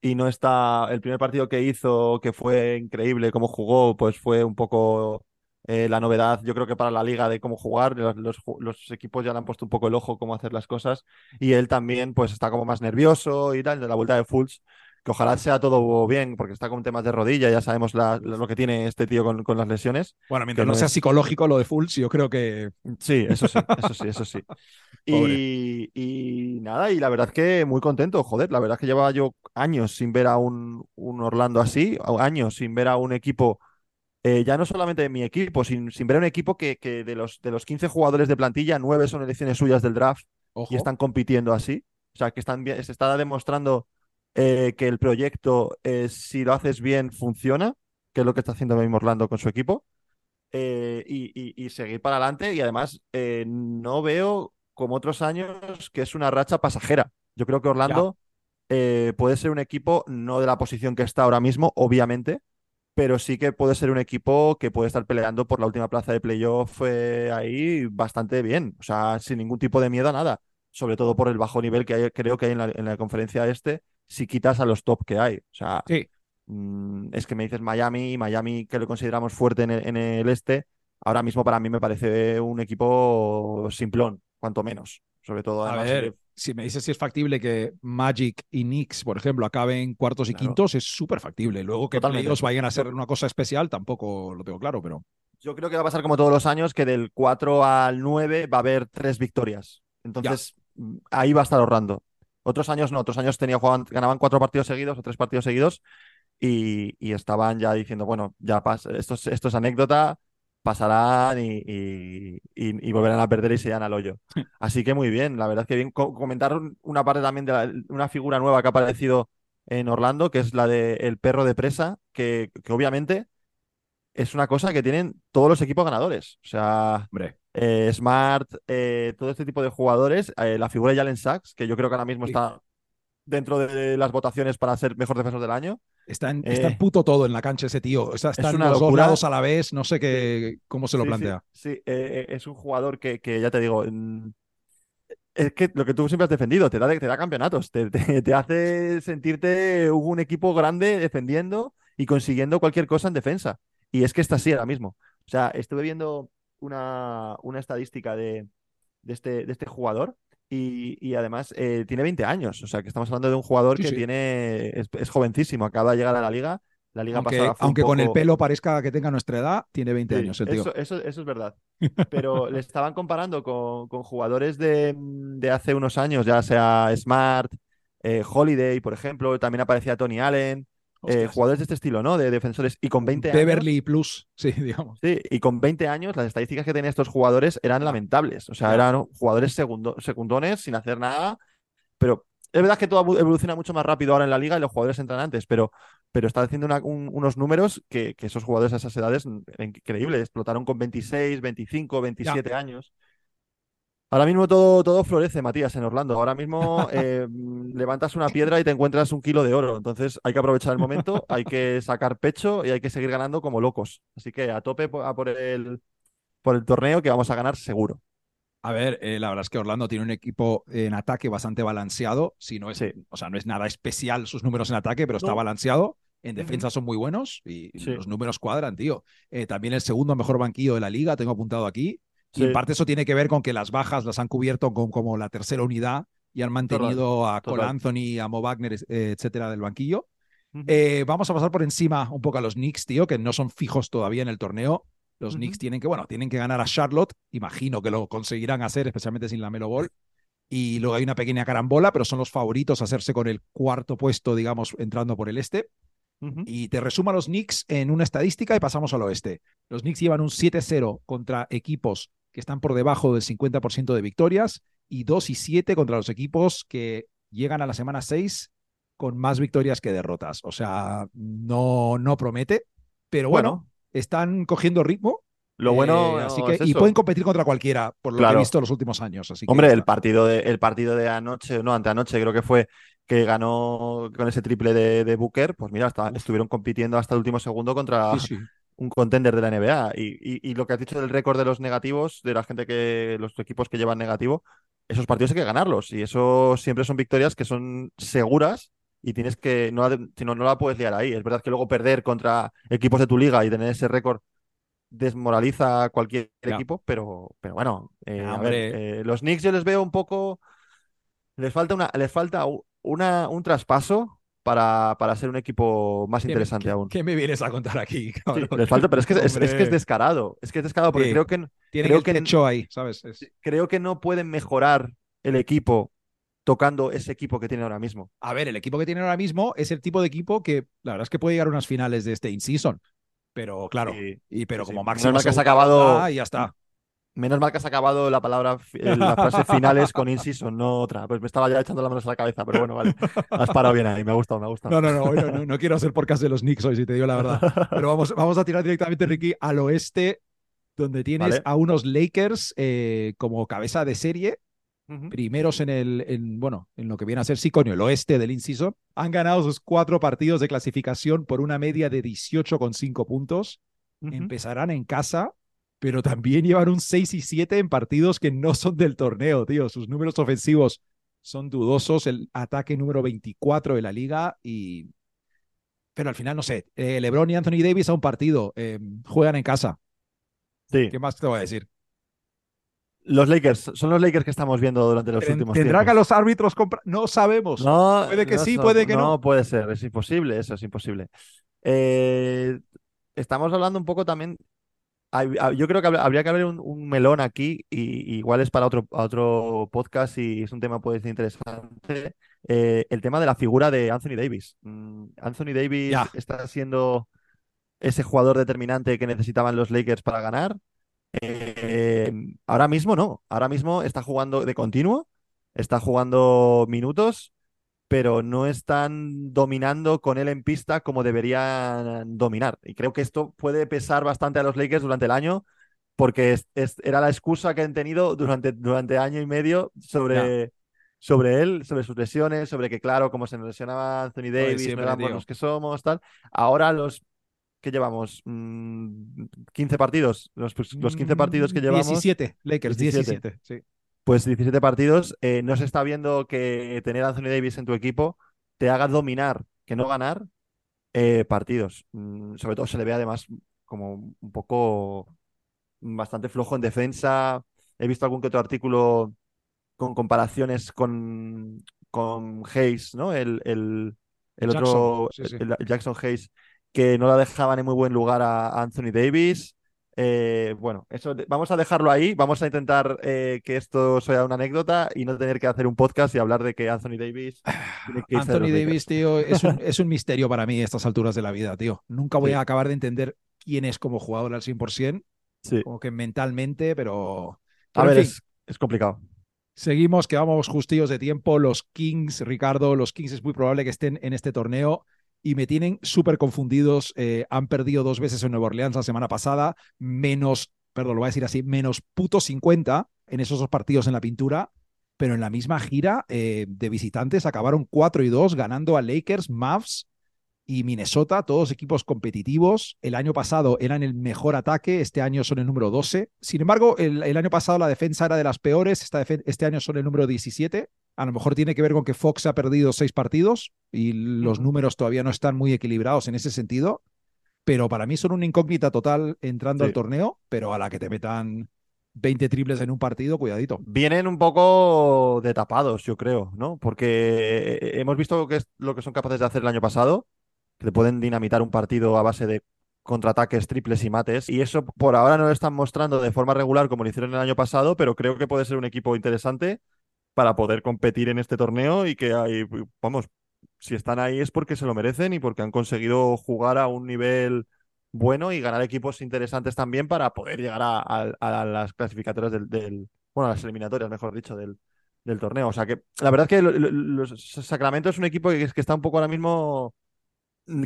y no está, el primer partido que hizo, que fue increíble cómo jugó, pues fue un poco eh, la novedad, yo creo que para la liga de cómo jugar, los, los ju- los equipos ya le han puesto un poco el ojo cómo hacer las cosas y él también pues está como más nervioso y tal, de la vuelta de Fultz. Que ojalá sea todo bien, porque está con temas de rodilla, ya sabemos la- lo que tiene este tío con, con las lesiones. Bueno, mientras no no sea es- psicológico lo de Fultz, yo creo que Sí, eso sí, eso sí, eso sí. Y, y nada, y la verdad que muy contento, joder, la verdad que llevaba yo años sin ver a un, un Orlando así, años sin ver a un equipo, eh, ya no solamente de mi equipo, sin, sin ver a un equipo que, que de los, de los 15 jugadores de plantilla, 9 son elecciones suyas del draft ojo. y están compitiendo así. O sea, que están se está demostrando eh, que el proyecto, eh, si lo haces bien, funciona, que es lo que está haciendo mismo Orlando con su equipo. eh, y, y- y seguir para adelante. Y además, no veo como otros años que es una racha pasajera. Yo creo que Orlando puede ser un equipo, no de la posición que está ahora mismo, obviamente, pero sí que puede ser un equipo que puede estar peleando por la última plaza de playoff eh, ahí bastante bien. O sea, sin ningún tipo de miedo a nada. Sobre todo por el bajo nivel que hay- creo que hay en la, en la conferencia este, si quitas a los top que hay. O sea, Sí, Mm, es que me dices Miami, Miami que lo consideramos fuerte en el, en el este, ahora mismo para mí me parece un equipo simplón, cuanto menos. Sobre todo, a además, ver, eh, si me dices si es factible que Magic y Knicks, por ejemplo, acaben cuartos y Claro. quintos, es súper factible. Luego que ellos vayan a ser una cosa especial, tampoco lo tengo claro, pero yo creo que va a pasar como todos los años, que del 4 al 9 va a haber tres victorias. Entonces, mm, ahí va a estar ahorrando. Otros años no, otros años tenía, jugaban, ganaban cuatro partidos seguidos o tres partidos seguidos y, y estaban ya diciendo, bueno, ya pasa, esto es, esto es anécdota, pasarán y, y- y- y volverán a perder y se irán al hoyo. Así que muy bien, la verdad que bien. Co- comentar un- una parte también de la- una figura nueva que ha aparecido en Orlando, que es la de el perro de presa, que, que obviamente es una cosa que tienen todos los equipos ganadores. O sea, eh, Smart, eh, todo este tipo de jugadores, eh, la figura de Jalen Sachs, que yo creo que ahora mismo Sí. está dentro de las votaciones para ser mejor defensor del año. está en, está en puto todo en la cancha ese tío. O sea, está en una los dos lados a la vez, no sé qué, cómo se lo Sí, plantea. Sí, es un jugador que, que ya te digo, es que lo que tú siempre has defendido, te da, te da campeonatos, te, te- te hace sentirte un equipo grande defendiendo y consiguiendo cualquier cosa en defensa. Y es que está así ahora mismo. O sea, estuve viendo una, una estadística de, de este, de este jugador y, y además eh, tiene 20 años. O sea, que estamos hablando de un jugador Sí, que sí. tiene, es, es jovencísimo, acaba de llegar a la liga. La liga Aunque, pasada aunque con el pelo parezca que tenga nuestra edad, tiene 20 Sí, años el tío. Eso, eso, eso es verdad. Pero le estaban comparando con, con jugadores de, de hace unos años, ya sea Smart, eh, Holiday, por ejemplo, también aparecía Tony Allen, eh, jugadores de este estilo, ¿no? De defensores. Y con 20 años. Beverly Plus, sí, digamos. Sí, y con 20 años las estadísticas que tenían estos jugadores eran lamentables. O sea, eran jugadores segundo- secundones sin hacer nada. Pero es verdad que todo evoluciona mucho más rápido ahora en la liga y los jugadores entran antes, pero, pero está haciendo una- un- unos números que, que esos jugadores a esas edades mm, increíbles. Explotaron con 26, 25, 27 años. Ahora mismo todo, todo florece, Matías, en Orlando. Ahora mismo eh, levantas una piedra y te encuentras un kilo de oro. Entonces hay que aprovechar el momento, hay que sacar pecho y hay que seguir ganando como locos. Así que a tope a por el, por el torneo que vamos a ganar seguro. A ver, eh, la verdad es que Orlando tiene un equipo en ataque bastante balanceado. Si no es, Sí. o sea, no es nada especial sus números en ataque, pero está balanceado. En defensa son muy buenos y Sí. los números cuadran, tío. Eh, también el segundo mejor banquillo de la liga, tengo apuntado aquí. Y en parte eso tiene que ver con que las bajas las han cubierto con como la tercera unidad y han mantenido a Cole total. Anthony, a Mo Wagner, eh, etcétera, del banquillo. Eh, vamos a pasar por encima un poco a los Knicks, tío, que no son fijos todavía en el torneo. Los. Knicks tienen que, bueno, tienen que ganar a Charlotte. Imagino que lo conseguirán hacer, especialmente sin la Melo Ball. Y luego hay una pequeña carambola, pero son los favoritos a hacerse con el cuarto puesto, digamos, entrando por el este. Y te resumo a los Knicks en una estadística y pasamos al oeste. Los Knicks llevan un 7-0 contra equipos que están por debajo del 50% de victorias y 2 y 7 contra los equipos que llegan a la semana 6 con más victorias que derrotas. O sea, no, no promete, pero bueno, Bueno. están cogiendo ritmo. Lo eh, bueno es que, y pueden competir contra cualquiera, por lo que he visto en los últimos años. Así Hombre, el partido de, el partido de anoche, no, anteanoche creo que fue, que ganó con ese triple de, de Booker, pues mira, hasta- estuvieron compitiendo hasta el último segundo contra Sí, sí. Un contender de la NBA. Y, y- y lo que has dicho del récord de los negativos, de la gente que, los equipos que llevan negativo, esos partidos hay que ganarlos. Y eso siempre son victorias que son seguras y tienes que, no, la- no, la puedes liar ahí. Es verdad que luego perder contra equipos de tu liga y tener ese récord desmoraliza a cualquier equipo, pero, pero bueno, eh, a ver, eh, los Knicks yo les veo un poco, les falta una, les falta una, un traspaso para, para ser un equipo más ¿Qué me- interesante qué- aún. ¿Qué me vienes a contar aquí? Sí, les falta, pero es que es, es que es descarado. Es que es descarado porque Sí. creo que, Tienen creo el que- techo ahí, ¿sabes? Es- creo que no pueden mejorar el equipo tocando ese equipo que tiene ahora mismo. A ver, el equipo que tienen ahora mismo es el tipo de equipo que la verdad es que puede llegar a unas finales de este in-season. Pero claro, Sí. y, pero como máximo. Menos mal que has acabado- ronda Y ya está. Menos mal que has acabado la palabra, fi- eh, la frase finales con in-season, no otra. Pues me estaba ya echando las manos a la cabeza, pero bueno, vale. Has parado bien ahí, me ha gustado, me ha gustado. No, no, no, hoy no, no, no quiero hacer podcast de los Knicks hoy, si te digo la verdad. Pero vamos, vamos a tirar directamente, Ricky, al oeste, donde tienes Vale. a unos Lakers eh, como cabeza de serie, primeros en el, en, bueno, en lo que viene a ser, sí, coño, el oeste del in-season. Han ganado sus cuatro partidos de clasificación por una media de 18,5 puntos. Ujú. Empezarán en casa, pero también llevan un 6 y 7 en partidos que no son del torneo, tío. Sus números ofensivos son dudosos, el ataque número 24 de la liga y... Pero al final, no sé, eh, LeBron y Anthony Davis a un partido, eh, juegan en casa. Sí, ¿Qué más te voy a decir? los Lakers, son los Lakers que estamos viendo durante los últimos ¿Tendrá que a los árbitros comprar? No sabemos. No, Puede que no sí, puede que no. No puede ser, es imposible, eso es imposible. Eh, estamos hablando un poco también. Hay- Yo creo que habría- que abrir un, un melón aquí, y, igual es para otro, otro podcast y es un tema puede ser interesante. eh, el tema de la figura de Anthony Davis. Mm, Anthony Davis está siendo ese jugador determinante que necesitaban los Lakers para ganar. Eh, ahora mismo no, ahora mismo está jugando de continuo, está jugando minutos, pero no están dominando con él en pista como deberían dominar. Y creo que esto puede pesar bastante a los Lakers durante el año, porque es- es- era la excusa que han tenido durante, durante año y medio sobre, sobre él, sobre sus lesiones, sobre que, claro, como se nos lesionaba Anthony Davis, no éramos los que somos, tal. Ahora los que llevamos Mm, 15 partidos, los, pues, los 15 partidos que Mm, llevamos. 17, Lakers, 17. 17. sí. Pues 17 partidos, eh, no se está viendo que tener a Anthony Davis en tu equipo te haga dominar, que no ganar eh, partidos. Mm, sobre todo se le ve además como un poco bastante flojo en defensa. He visto algún que otro artículo con comparaciones con, con Hayes, ¿no? El, el, el Jackson, otro, sí, sí. el- el Jackson Hayes, que no la dejaban en muy buen lugar a Anthony Davis. Eh, bueno, eso vamos a dejarlo ahí. Vamos a intentar eh, que esto sea una anécdota y no tener que hacer un podcast y hablar de que Anthony Davis que Anthony. Davis, tío, es un, es un misterio para mí a estas alturas de la vida, tío. Nunca voy Sí. a acabar de entender quién es como jugador al 100%, Sí. como que mentalmente, pero... A pero ver, fin, es, es complicado. Seguimos, que vamos justillos de tiempo. Los Kings, Ricardo, los Kings es muy probable que estén en este torneo y me tienen súper confundidos. Eh, han perdido dos veces en Nueva Orleans la semana pasada, menos, perdón, lo voy a decir así, menos puto 50 en esos dos partidos en la pintura, pero en la misma gira eh, de visitantes acabaron 4 y 2 ganando a Lakers, Mavs y Minnesota, todos equipos competitivos. El año pasado eran el mejor ataque, este año son el número 12. Sin embargo, el, el año pasado la defensa era de las peores, esta este año son el número 17. A lo mejor tiene que ver con que Fox ha perdido seis partidos y los números todavía no están muy equilibrados en ese sentido. Pero para mí son una incógnita total entrando Sí. al torneo, pero a la que te metan 20 triples en un partido, cuidadito. Vienen un poco de tapados, yo creo, ¿no? Porque eh, hemos visto que es lo que son capaces de hacer el año pasado, que pueden dinamitar un partido a base de contraataques, triples y mates. Y eso por ahora no lo están mostrando de forma regular como lo hicieron el año pasado, pero creo que puede ser un equipo interesante para poder competir en este torneo y que hay, vamos, si están ahí es porque se lo merecen y porque han conseguido jugar a un nivel bueno y ganar equipos interesantes también para poder llegar a, a- las clasificatorias del, bueno, a las eliminatorias, mejor dicho, del, torneo. O sea que la verdad es que lo- lo- los Sacramento es un equipo que, que está un poco ahora mismo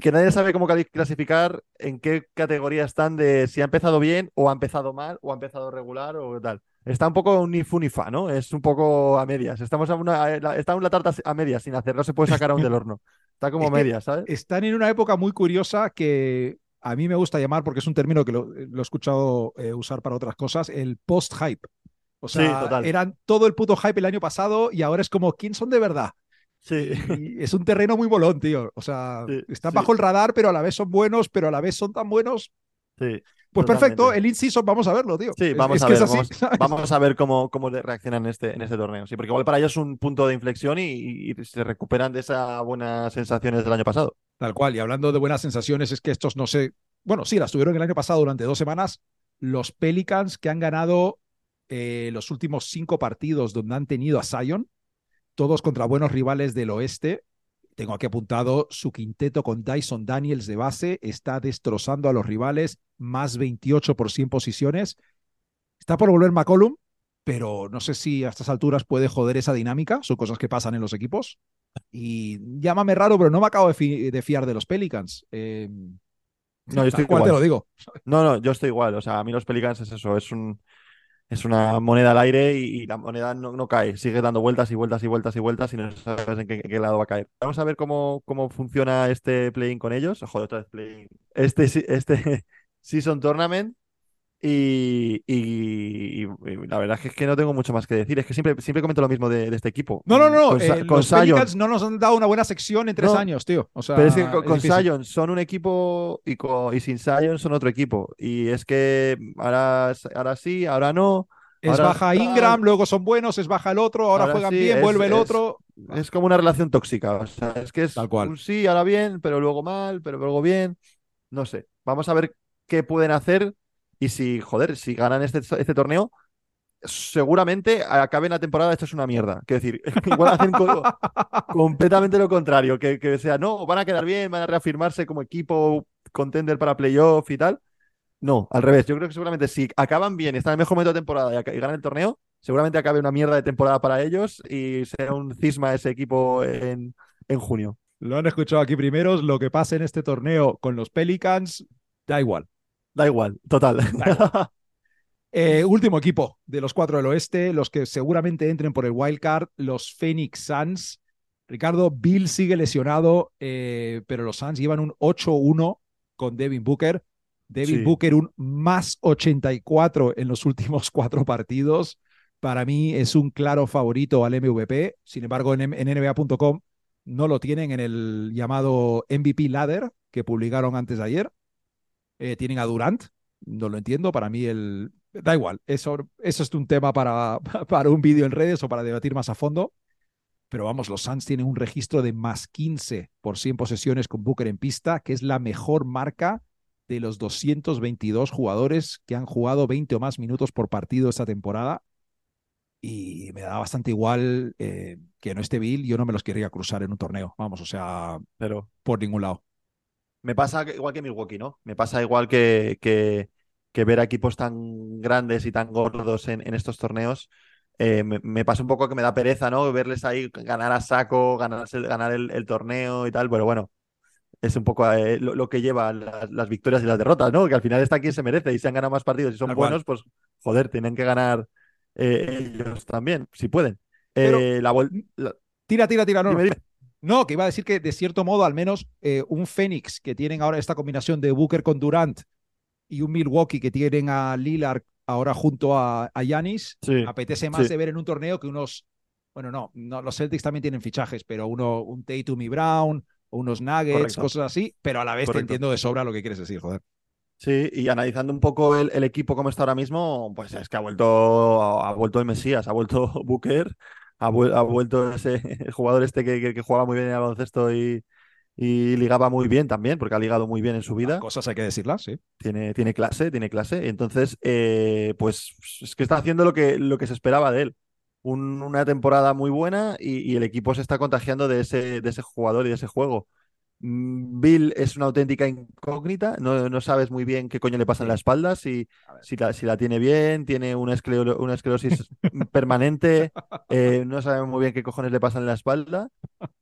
que nadie sabe cómo clasificar en qué categoría están de si ha empezado bien o ha empezado mal o ha empezado regular o tal. Está un poco ni fu ni fa, ¿no? Es un poco a medias. Estamos a una, a- la- está una tarta a medias sin hacer, no se puede sacar aún del horno. Está como Es medias, ¿sabes? están en una época muy curiosa que a mí me gusta llamar, porque es un término que lo, lo he escuchado eh, usar para otras cosas, el post-hype. O Sí, sea, total. eran todo el puto hype el año pasado y ahora es como, ¿quién son de verdad? Sí. Y es un terreno muy bolón, tío. O sea, Sí, están sí. bajo el radar, pero a la vez son buenos, pero a la vez son tan buenos. Sí, Pues perfecto, el in-season vamos a verlo, tío. Sí, vamos es a ver, así, vamos, a ver cómo, cómo reaccionan en este, en este torneo. Sí, porque igual para ellos es un punto de inflexión y, y se recuperan de esas buenas sensaciones del año pasado. Tal cual, y hablando de buenas sensaciones, es que estos no sé, bueno, sí, las tuvieron el año pasado durante dos semanas, los Pelicans que han ganado eh, los últimos cinco partidos donde han tenido a Zion, todos contra buenos rivales del oeste. Tengo aquí apuntado su quinteto con Dyson Daniels de base, está destrozando a los rivales, más 28 por 100 posiciones. Está por volver McCollum, pero no sé si a estas alturas puede joder esa dinámica, son cosas que pasan en los equipos. Y llámame raro, pero no me acabo de, fi- de fiar de los Pelicans. Eh, No, yo estoy cual te igual. lo digo. No, no, yo estoy igual. O sea, a mí los Pelicans es eso, es un, es una moneda al aire y, la moneda no, no cae, sigue dando vueltas y vueltas y vueltas y vueltas y no sabes en qué, lado va a caer. Vamos a ver cómo, cómo funciona este play-in con ellos. Joder, otra vez play-in. Este, este Season Tournament. Y, y- y la verdad es que, es no tengo mucho más que decir. Es que siempre, siempre comento lo mismo de, de este equipo. No, no, no. Con, eh, con los Zion. Pelicans no nos han dado una buena sección en tres No, años, tío. O sea, Pero es que con. Zion son un equipo y, con- y sin Zion son otro equipo. Y es que ahora, ahora sí, ahora no. Es ahora baja. Ingram, luego son buenos, es baja el otro, ahora, Ahora juegan sí, bien, es- vuelve el es- otro. Es como una relación tóxica. O sea, es que es Tal cual. un sí, ahora bien, pero luego mal, pero luego bien. No sé. Vamos a ver qué pueden hacer. Y si, joder, si ganan este, este torneo, seguramente acaben la temporada, esto es una mierda. Quiero decir, igual hacen co- completamente lo contrario. Que, sea, no, van a quedar bien, van a reafirmarse como equipo contender para playoff y tal. No, al revés. Yo creo que seguramente si acaban bien, están en el mejor momento de temporada y ganan el torneo, seguramente acabe una mierda de temporada para ellos y sea un cisma ese equipo en, en junio. Lo han escuchado aquí primeros. Lo que pase en este torneo con los Pelicans, da igual. Da igual, total. Eh, último equipo de los cuatro del oeste, los que seguramente entren por el wild card, los Phoenix Suns. Ricardo, Bill sigue lesionado, eh, pero los Suns llevan un 8-1 con Devin Booker. Devin Sí. Booker un más 84 en los últimos cuatro partidos. Para mí es un claro favorito al MVP. Sin embargo, en, en NBA.com no lo tienen en el llamado MVP Ladder que publicaron antes de ayer. Eh, tienen a Durant, no lo entiendo. Para mí, el. Da igual, eso, eso es un tema para, para un vídeo en redes o para debatir más a fondo. Pero vamos, los Suns tienen un registro de más 15 por 100 posesiones con Booker en pista, que es la mejor marca de los 222 jugadores que han jugado 20 o más minutos por partido esta temporada. Y me da bastante igual eh, que no esté Bill, yo no me los quería cruzar en un torneo. Vamos, o sea, Pero por ningún lado. Me pasa igual que Milwaukee, ¿no? Me pasa igual que, que, que ver a equipos tan grandes y tan gordos en, en estos torneos. eh, me, me pasa un poco que me da pereza, ¿no? Verles ahí ganar a saco, ganarse, ganar el, el torneo y tal, pero bueno, es un poco eh, lo, lo que lleva las, las victorias y las derrotas, ¿no? Que al final está quien se merece y si han ganado más partidos y son buenos, pues joder, tienen que ganar eh, ellos también, si pueden. Eh, la Tira, tira, tira, no. dime, dime. No, que iba a decir que de cierto modo, al menos eh, un Phoenix que tienen ahora esta combinación de Booker con Durant y un Milwaukee que tienen a Lillard ahora junto a, Sí, apetece más sí. de ver en un torneo que unos, bueno, no, no, los Celtics también tienen fichajes, pero uno, un Tatum y Brown, o unos Nuggets, Correcto. cosas así, pero a la vez te entiendo de sobra lo que quieres decir, joder. Sí, y analizando un poco el, el equipo como está ahora mismo, pues es que ha vuelto, ha vuelto el Mesías, ha vuelto Booker, ha, vuel- ha vuelto ese el jugador este que, que- que jugaba muy bien en el baloncesto y, y ligaba muy bien también, porque ha ligado muy bien en su vida. Las cosas hay que decirlas, sí. Tiene, tiene clase, tiene clase. Entonces, eh, pues es que está haciendo lo que, lo que se esperaba de él. Un- una temporada muy buena y, y el equipo se está contagiando de ese, de ese jugador y de ese juego. Mm, Bill es una auténtica incógnita, no, no sabes muy bien qué coño le pasa en la espalda, si, si, la, si la tiene bien, tiene una, esclero- una esclerosis permanente, eh, no sabemos muy bien qué cojones le pasa en la espalda,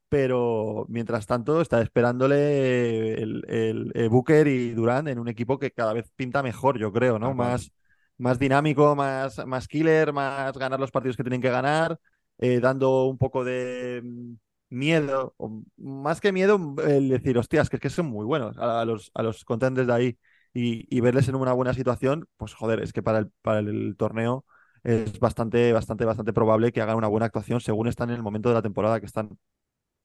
pero mientras tanto está esperándole el, el- el Booker y Durant en un equipo que cada vez pinta mejor, yo creo, ¿no? Más, más dinámico, más, más killer, más ganar los partidos que tienen que ganar, eh, dando un poco de mm, miedo, o más que miedo, el decir, hostias, que es que son muy buenos a, a los, a los contenders de ahí y, y verles en una buena situación, pues joder, es que para el, para el torneo es bastante, bastante, bastante probable que hagan una buena actuación según están en el momento de la temporada que están.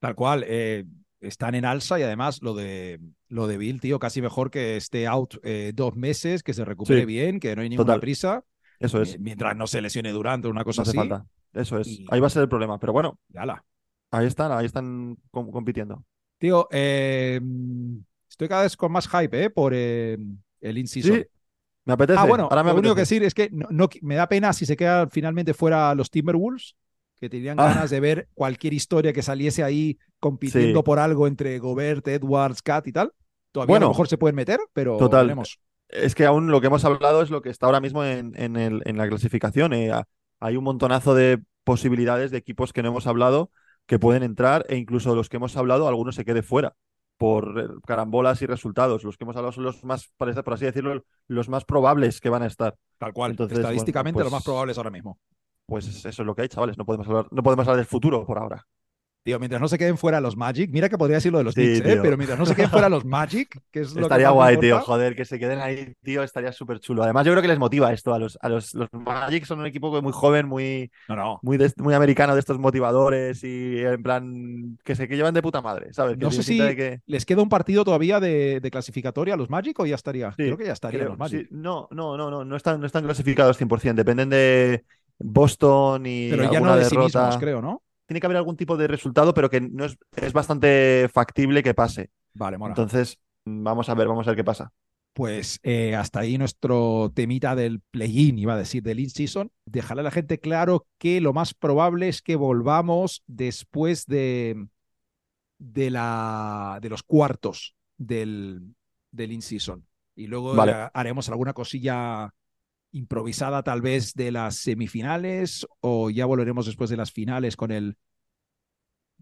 Tal cual. eh, están en alza y además lo de lo de Bill, tío, casi mejor que esté out eh, dos meses, que se recupere Sí. bien, que no hay ninguna Total. prisa, Eso es. eh, mientras no se lesione durante una No cosa hace así. falta. Eso es. Y- Ahí va a ser el problema. Pero bueno, Yala. Ahí están, ahí están com- compitiendo. Tío, eh, estoy cada vez con más hype, ¿eh? Por eh, el in-season. Sí, me apetece. Ah, bueno, Ahora me lo único que apetece. decir es que no, no- me da pena si se quedan finalmente fuera los Timberwolves, que tenían Ah. ganas de ver cualquier historia que saliese ahí compitiendo Sí. por algo entre Gobert, Edwards, Cat y tal. Todavía a Bueno, lo mejor se pueden meter, pero total. veremos. Es que aún lo que hemos hablado es lo que está ahora mismo en, en el- en la clasificación. eh. Ha- Hay un montonazo de posibilidades de equipos que no hemos hablado que pueden entrar e incluso los que hemos hablado, algunos se quede fuera por eh, carambolas y resultados. Los que hemos hablado son los más, por así decirlo, los más probables que van a estar. Tal cual. Entonces, bueno, Estadísticamente, pues- lo más probable es ahora mismo. Pues eso es lo que hay, chavales. No podemos hablar, no podemos hablar del futuro por ahora. Tío, mientras no se queden fuera los Magic, mira que podría decir lo de los Sí, Knicks, ¿eh? Pero mientras no se queden fuera los Magic, que es lo Estaría que guay, tío. Joder, que se queden ahí, tío. Estaría súper chulo. Además, yo creo que les motiva esto a los, a los, los Magic. Son un equipo muy joven, muy, No, no. muy, de- muy americano de estos motivadores y en plan que se que llevan de puta madre, ¿sabes? Que No sé si que- les queda un partido todavía de, de clasificatoria a los Magic o ya estaría. Sí, Creo que ya estarían creo, los Magic. sí. No, no, no, no, no están, no están clasificados 100%. Dependen de Boston y Pero ya alguna no de sí derrota. mismos, creo, ¿no? Tiene que haber algún tipo de resultado, pero que no es, es bastante factible que pase. Vale, mola. Entonces, vamos a ver, vamos a ver qué pasa. Pues eh, hasta ahí nuestro temita del play-in, iba a decir, del in-season. Dejarle a la gente claro que lo más probable es que volvamos después de, de, la, de los cuartos del, del in-season. Y luego Vale. haremos alguna cosilla improvisada tal vez de las semifinales o ya volveremos después de las finales con el...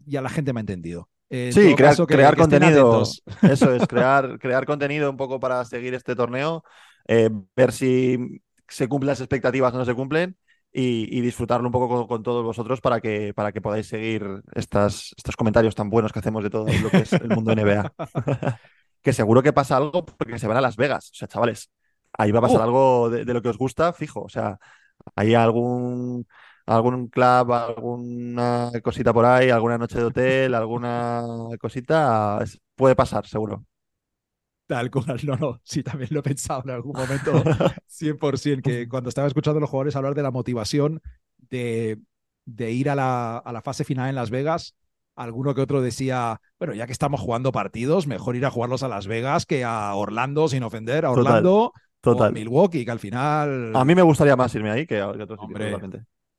Ya la gente me ha entendido. En Sí, crear, caso, que- crear que contenido. Eso es, crear, crear contenido un poco para seguir este torneo, eh, ver si se cumplen las expectativas o no se cumplen y, y disfrutarlo un poco con, con todos vosotros para que, para que podáis seguir estas, estos comentarios tan buenos que hacemos de todo lo que es el mundo NBA. que seguro que pasa algo porque se van a Las Vegas. O sea, chavales, ahí va a pasar Oh. algo de, de lo que os gusta, fijo. O sea, hay algún algún club, alguna cosita por ahí, alguna noche de hotel, alguna cosita, puede pasar, seguro. Tal cual, no, no, sí, también lo he pensado en algún momento, 100%, que cuando estaba escuchando a los jugadores hablar de la motivación de, de ir a la, a la fase final en Las Vegas, alguno que otro decía, bueno, ya que estamos jugando partidos, mejor ir a jugarlos a Las Vegas que a Orlando, sin ofender, a Total, O Total. Milwaukee, que al final... A mí me gustaría más irme ahí que a, otros Hombre.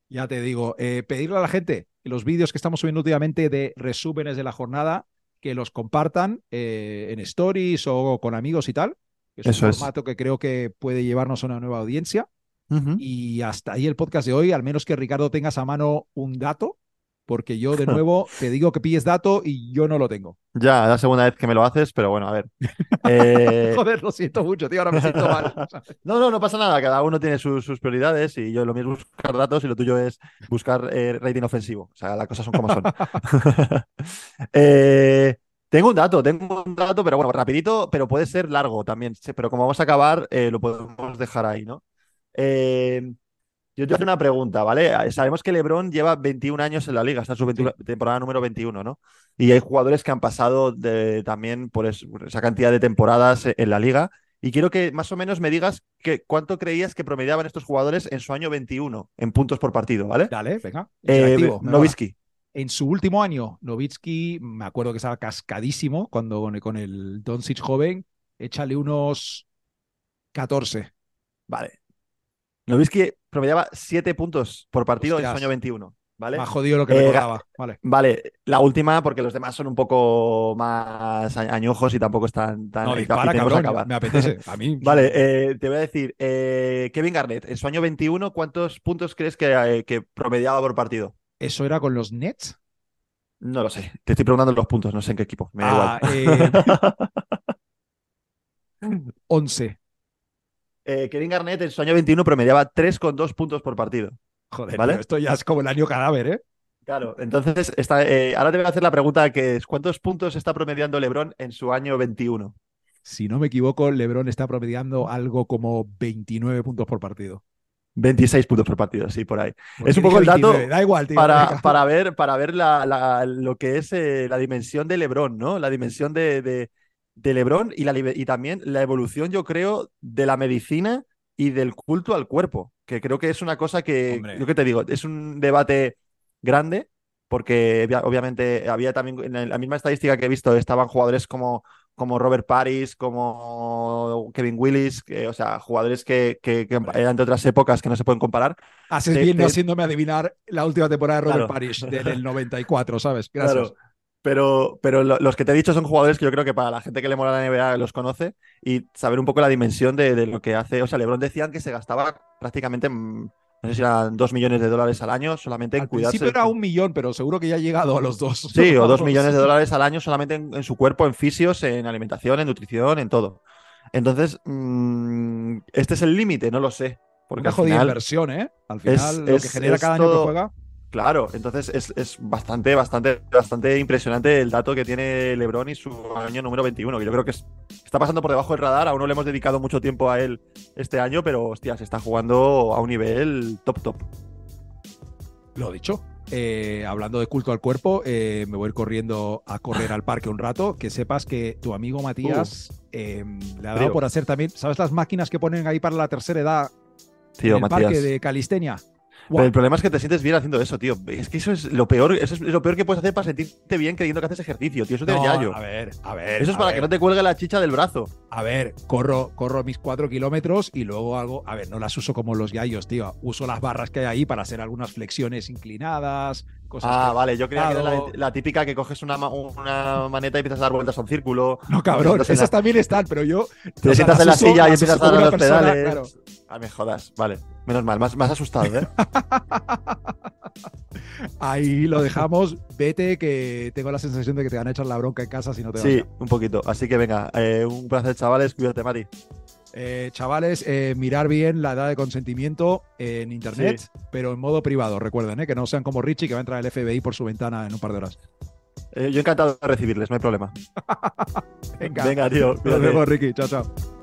Ya te digo, eh, pedirle a la gente los vídeos que estamos subiendo últimamente de resúmenes de la jornada, que los compartan eh, en stories o con amigos y tal. que es Eso un es. formato que creo que puede llevarnos a una nueva audiencia. Y hasta ahí el podcast de hoy, al menos que Ricardo tengas a mano un dato, porque yo de nuevo te digo que pilles dato y yo no lo tengo. Ya, es la segunda vez que me lo haces, pero bueno, a ver. Eh, Joder, lo siento mucho, tío, ahora me siento mal. No, no, no pasa nada. Cada uno tiene sus, sus prioridades y yo lo mío es buscar datos y lo tuyo es buscar eh, rating ofensivo. O sea, las cosas son como son. Eh, tengo un dato, tengo un dato, pero bueno, rapidito, pero puede ser largo también. Pero como vamos a acabar, eh, lo podemos dejar ahí, ¿no? Eh, yo te hago una pregunta, ¿vale? Eh, Sabemos que LeBron lleva 21 años en la liga, está en su 21 temporada número 21, ¿no? Y hay jugadores que han pasado de- también por es- por esa cantidad de temporadas en la liga. Y quiero que más o menos me digas que, cuánto creías que promediaban estos jugadores en su año 21 en puntos por partido, ¿vale? Dale, venga. Eh. Nowitzki. En su último año, Novitsky, me acuerdo que estaba cascadísimo cuando con, con el Doncic joven, échale unos 14. Vale. Nowitzki promediaba 7 puntos por partido en su año 21, ¿vale? Más jodido lo que Eh, recordaba. Vale. Vale, la última, porque los demás son un poco más a- añojos y tampoco están tan. No, dispara, cabrón. acabar. Me apetece. A mí. Vale, eh, te voy a decir, eh, Kevin Garnett, en su año 21, ¿cuántos puntos crees que, eh, que promediaba por partido? ¿Eso era con los Nets? No lo sé, te estoy preguntando los puntos, no sé en qué equipo, me da Ah, igual. eh, 11. Eh, Kevin Garnett en su año 21 promediaba 3,2 puntos por partido. Joder, ¿Vale? esto ya es como el año cadáver, ¿eh? Claro, entonces está, eh, ahora te voy a hacer la pregunta que es, ¿cuántos puntos está promediando LeBron en su año 21? Si no me equivoco, LeBron está promediando algo como 29 puntos por partido. 26 puntos por partido, sí, por ahí. Porque es un poco el dato 29, Da igual, tío. para, para ver, para ver la, la- lo que es eh, la dimensión de LeBron, ¿no? La dimensión de, de, de LeBron y, la, y también la evolución, yo creo, de la medicina y del culto al cuerpo, que creo que es una cosa que, Hombre. yo que te digo, es un debate grande, porque obvia- obviamente había también, en la misma estadística que he visto, estaban jugadores como, como Robert Paris, como Kevin Willis, que, o sea, jugadores que, que, eran de otras épocas que no se pueden comparar. Haces te- bien no haciéndome adivinar la última temporada de Robert Claro. Parrish del 94, ¿sabes? Gracias. Claro. Pero, pero lo- los que te he dicho son jugadores que yo creo que para la gente que le mola la NBA los conoce y saber un poco la dimensión de, de lo que hace. O sea, LeBron decían que se gastaba prácticamente, mm, no sé si eran dos millones de dólares al año solamente en Al cuidarse. principio era un millón, pero seguro que ya ha llegado a los dos. Sí, o dos millones de dólares al año solamente en, en su cuerpo, en fisios, en alimentación, en nutrición, en todo. Entonces, mm, este es el límite, no lo sé. Porque Una al jodida final, inversión, ¿eh? Al es- final, lo que es- genera es cada año que juega. Claro, entonces es, es bastante, bastante, bastante impresionante el dato que tiene LeBron y su año número 21, que yo creo que es- está pasando por debajo del radar. Aún no le hemos dedicado mucho tiempo a él este año, pero hostia, se está jugando a un nivel top top. Lo dicho. eh, hablando de culto al cuerpo, eh, me voy a ir corriendo a correr al parque un rato. Que sepas que tu amigo Matías eh, le ha dado por hacer también. ¿Sabes las máquinas que ponen ahí para la tercera edad Tío, en el Matías. parque de calistenia? Pero el problema es que te sientes bien haciendo eso, tío. Es que eso es lo peor, eso es lo peor que puedes hacer para sentirte bien creyendo que haces ejercicio, tío. Eso te No, a ver, a ver. Eso es para ver. que no te cuelgue la chicha del brazo. A ver, corro, corro mis cuatro kilómetros y luego hago. A ver, no las uso como los yayos, tío. Uso las barras que hay ahí para hacer algunas flexiones inclinadas, cosas. Ah, que- vale, yo creía que era la, típica que coges una, ma- una maneta y empiezas a dar vueltas a un círculo. No, cabrón, esas también están, pero yo. Te sientas en la silla y empiezas a dar los pedales. claro. Ah, me jodas, vale. Menos mal, más, más asustado, ¿eh? Ahí lo dejamos. Vete, que tengo la sensación de que te van a echar la bronca en casa si no te vas. Sí, un poquito. Así que venga, eh, un placer, chavales. Cuídate, Mati. Eh, chavales, eh, mirar bien la edad de consentimiento en internet, pero en modo privado. Recuerden, eh, que no sean como Richie, que va a entrar el FBI por su ventana en un par de horas. Yo encantado de recibirles, no hay problema. Venga, Venga, tío. nos vemos, Ricky. Chao, chao.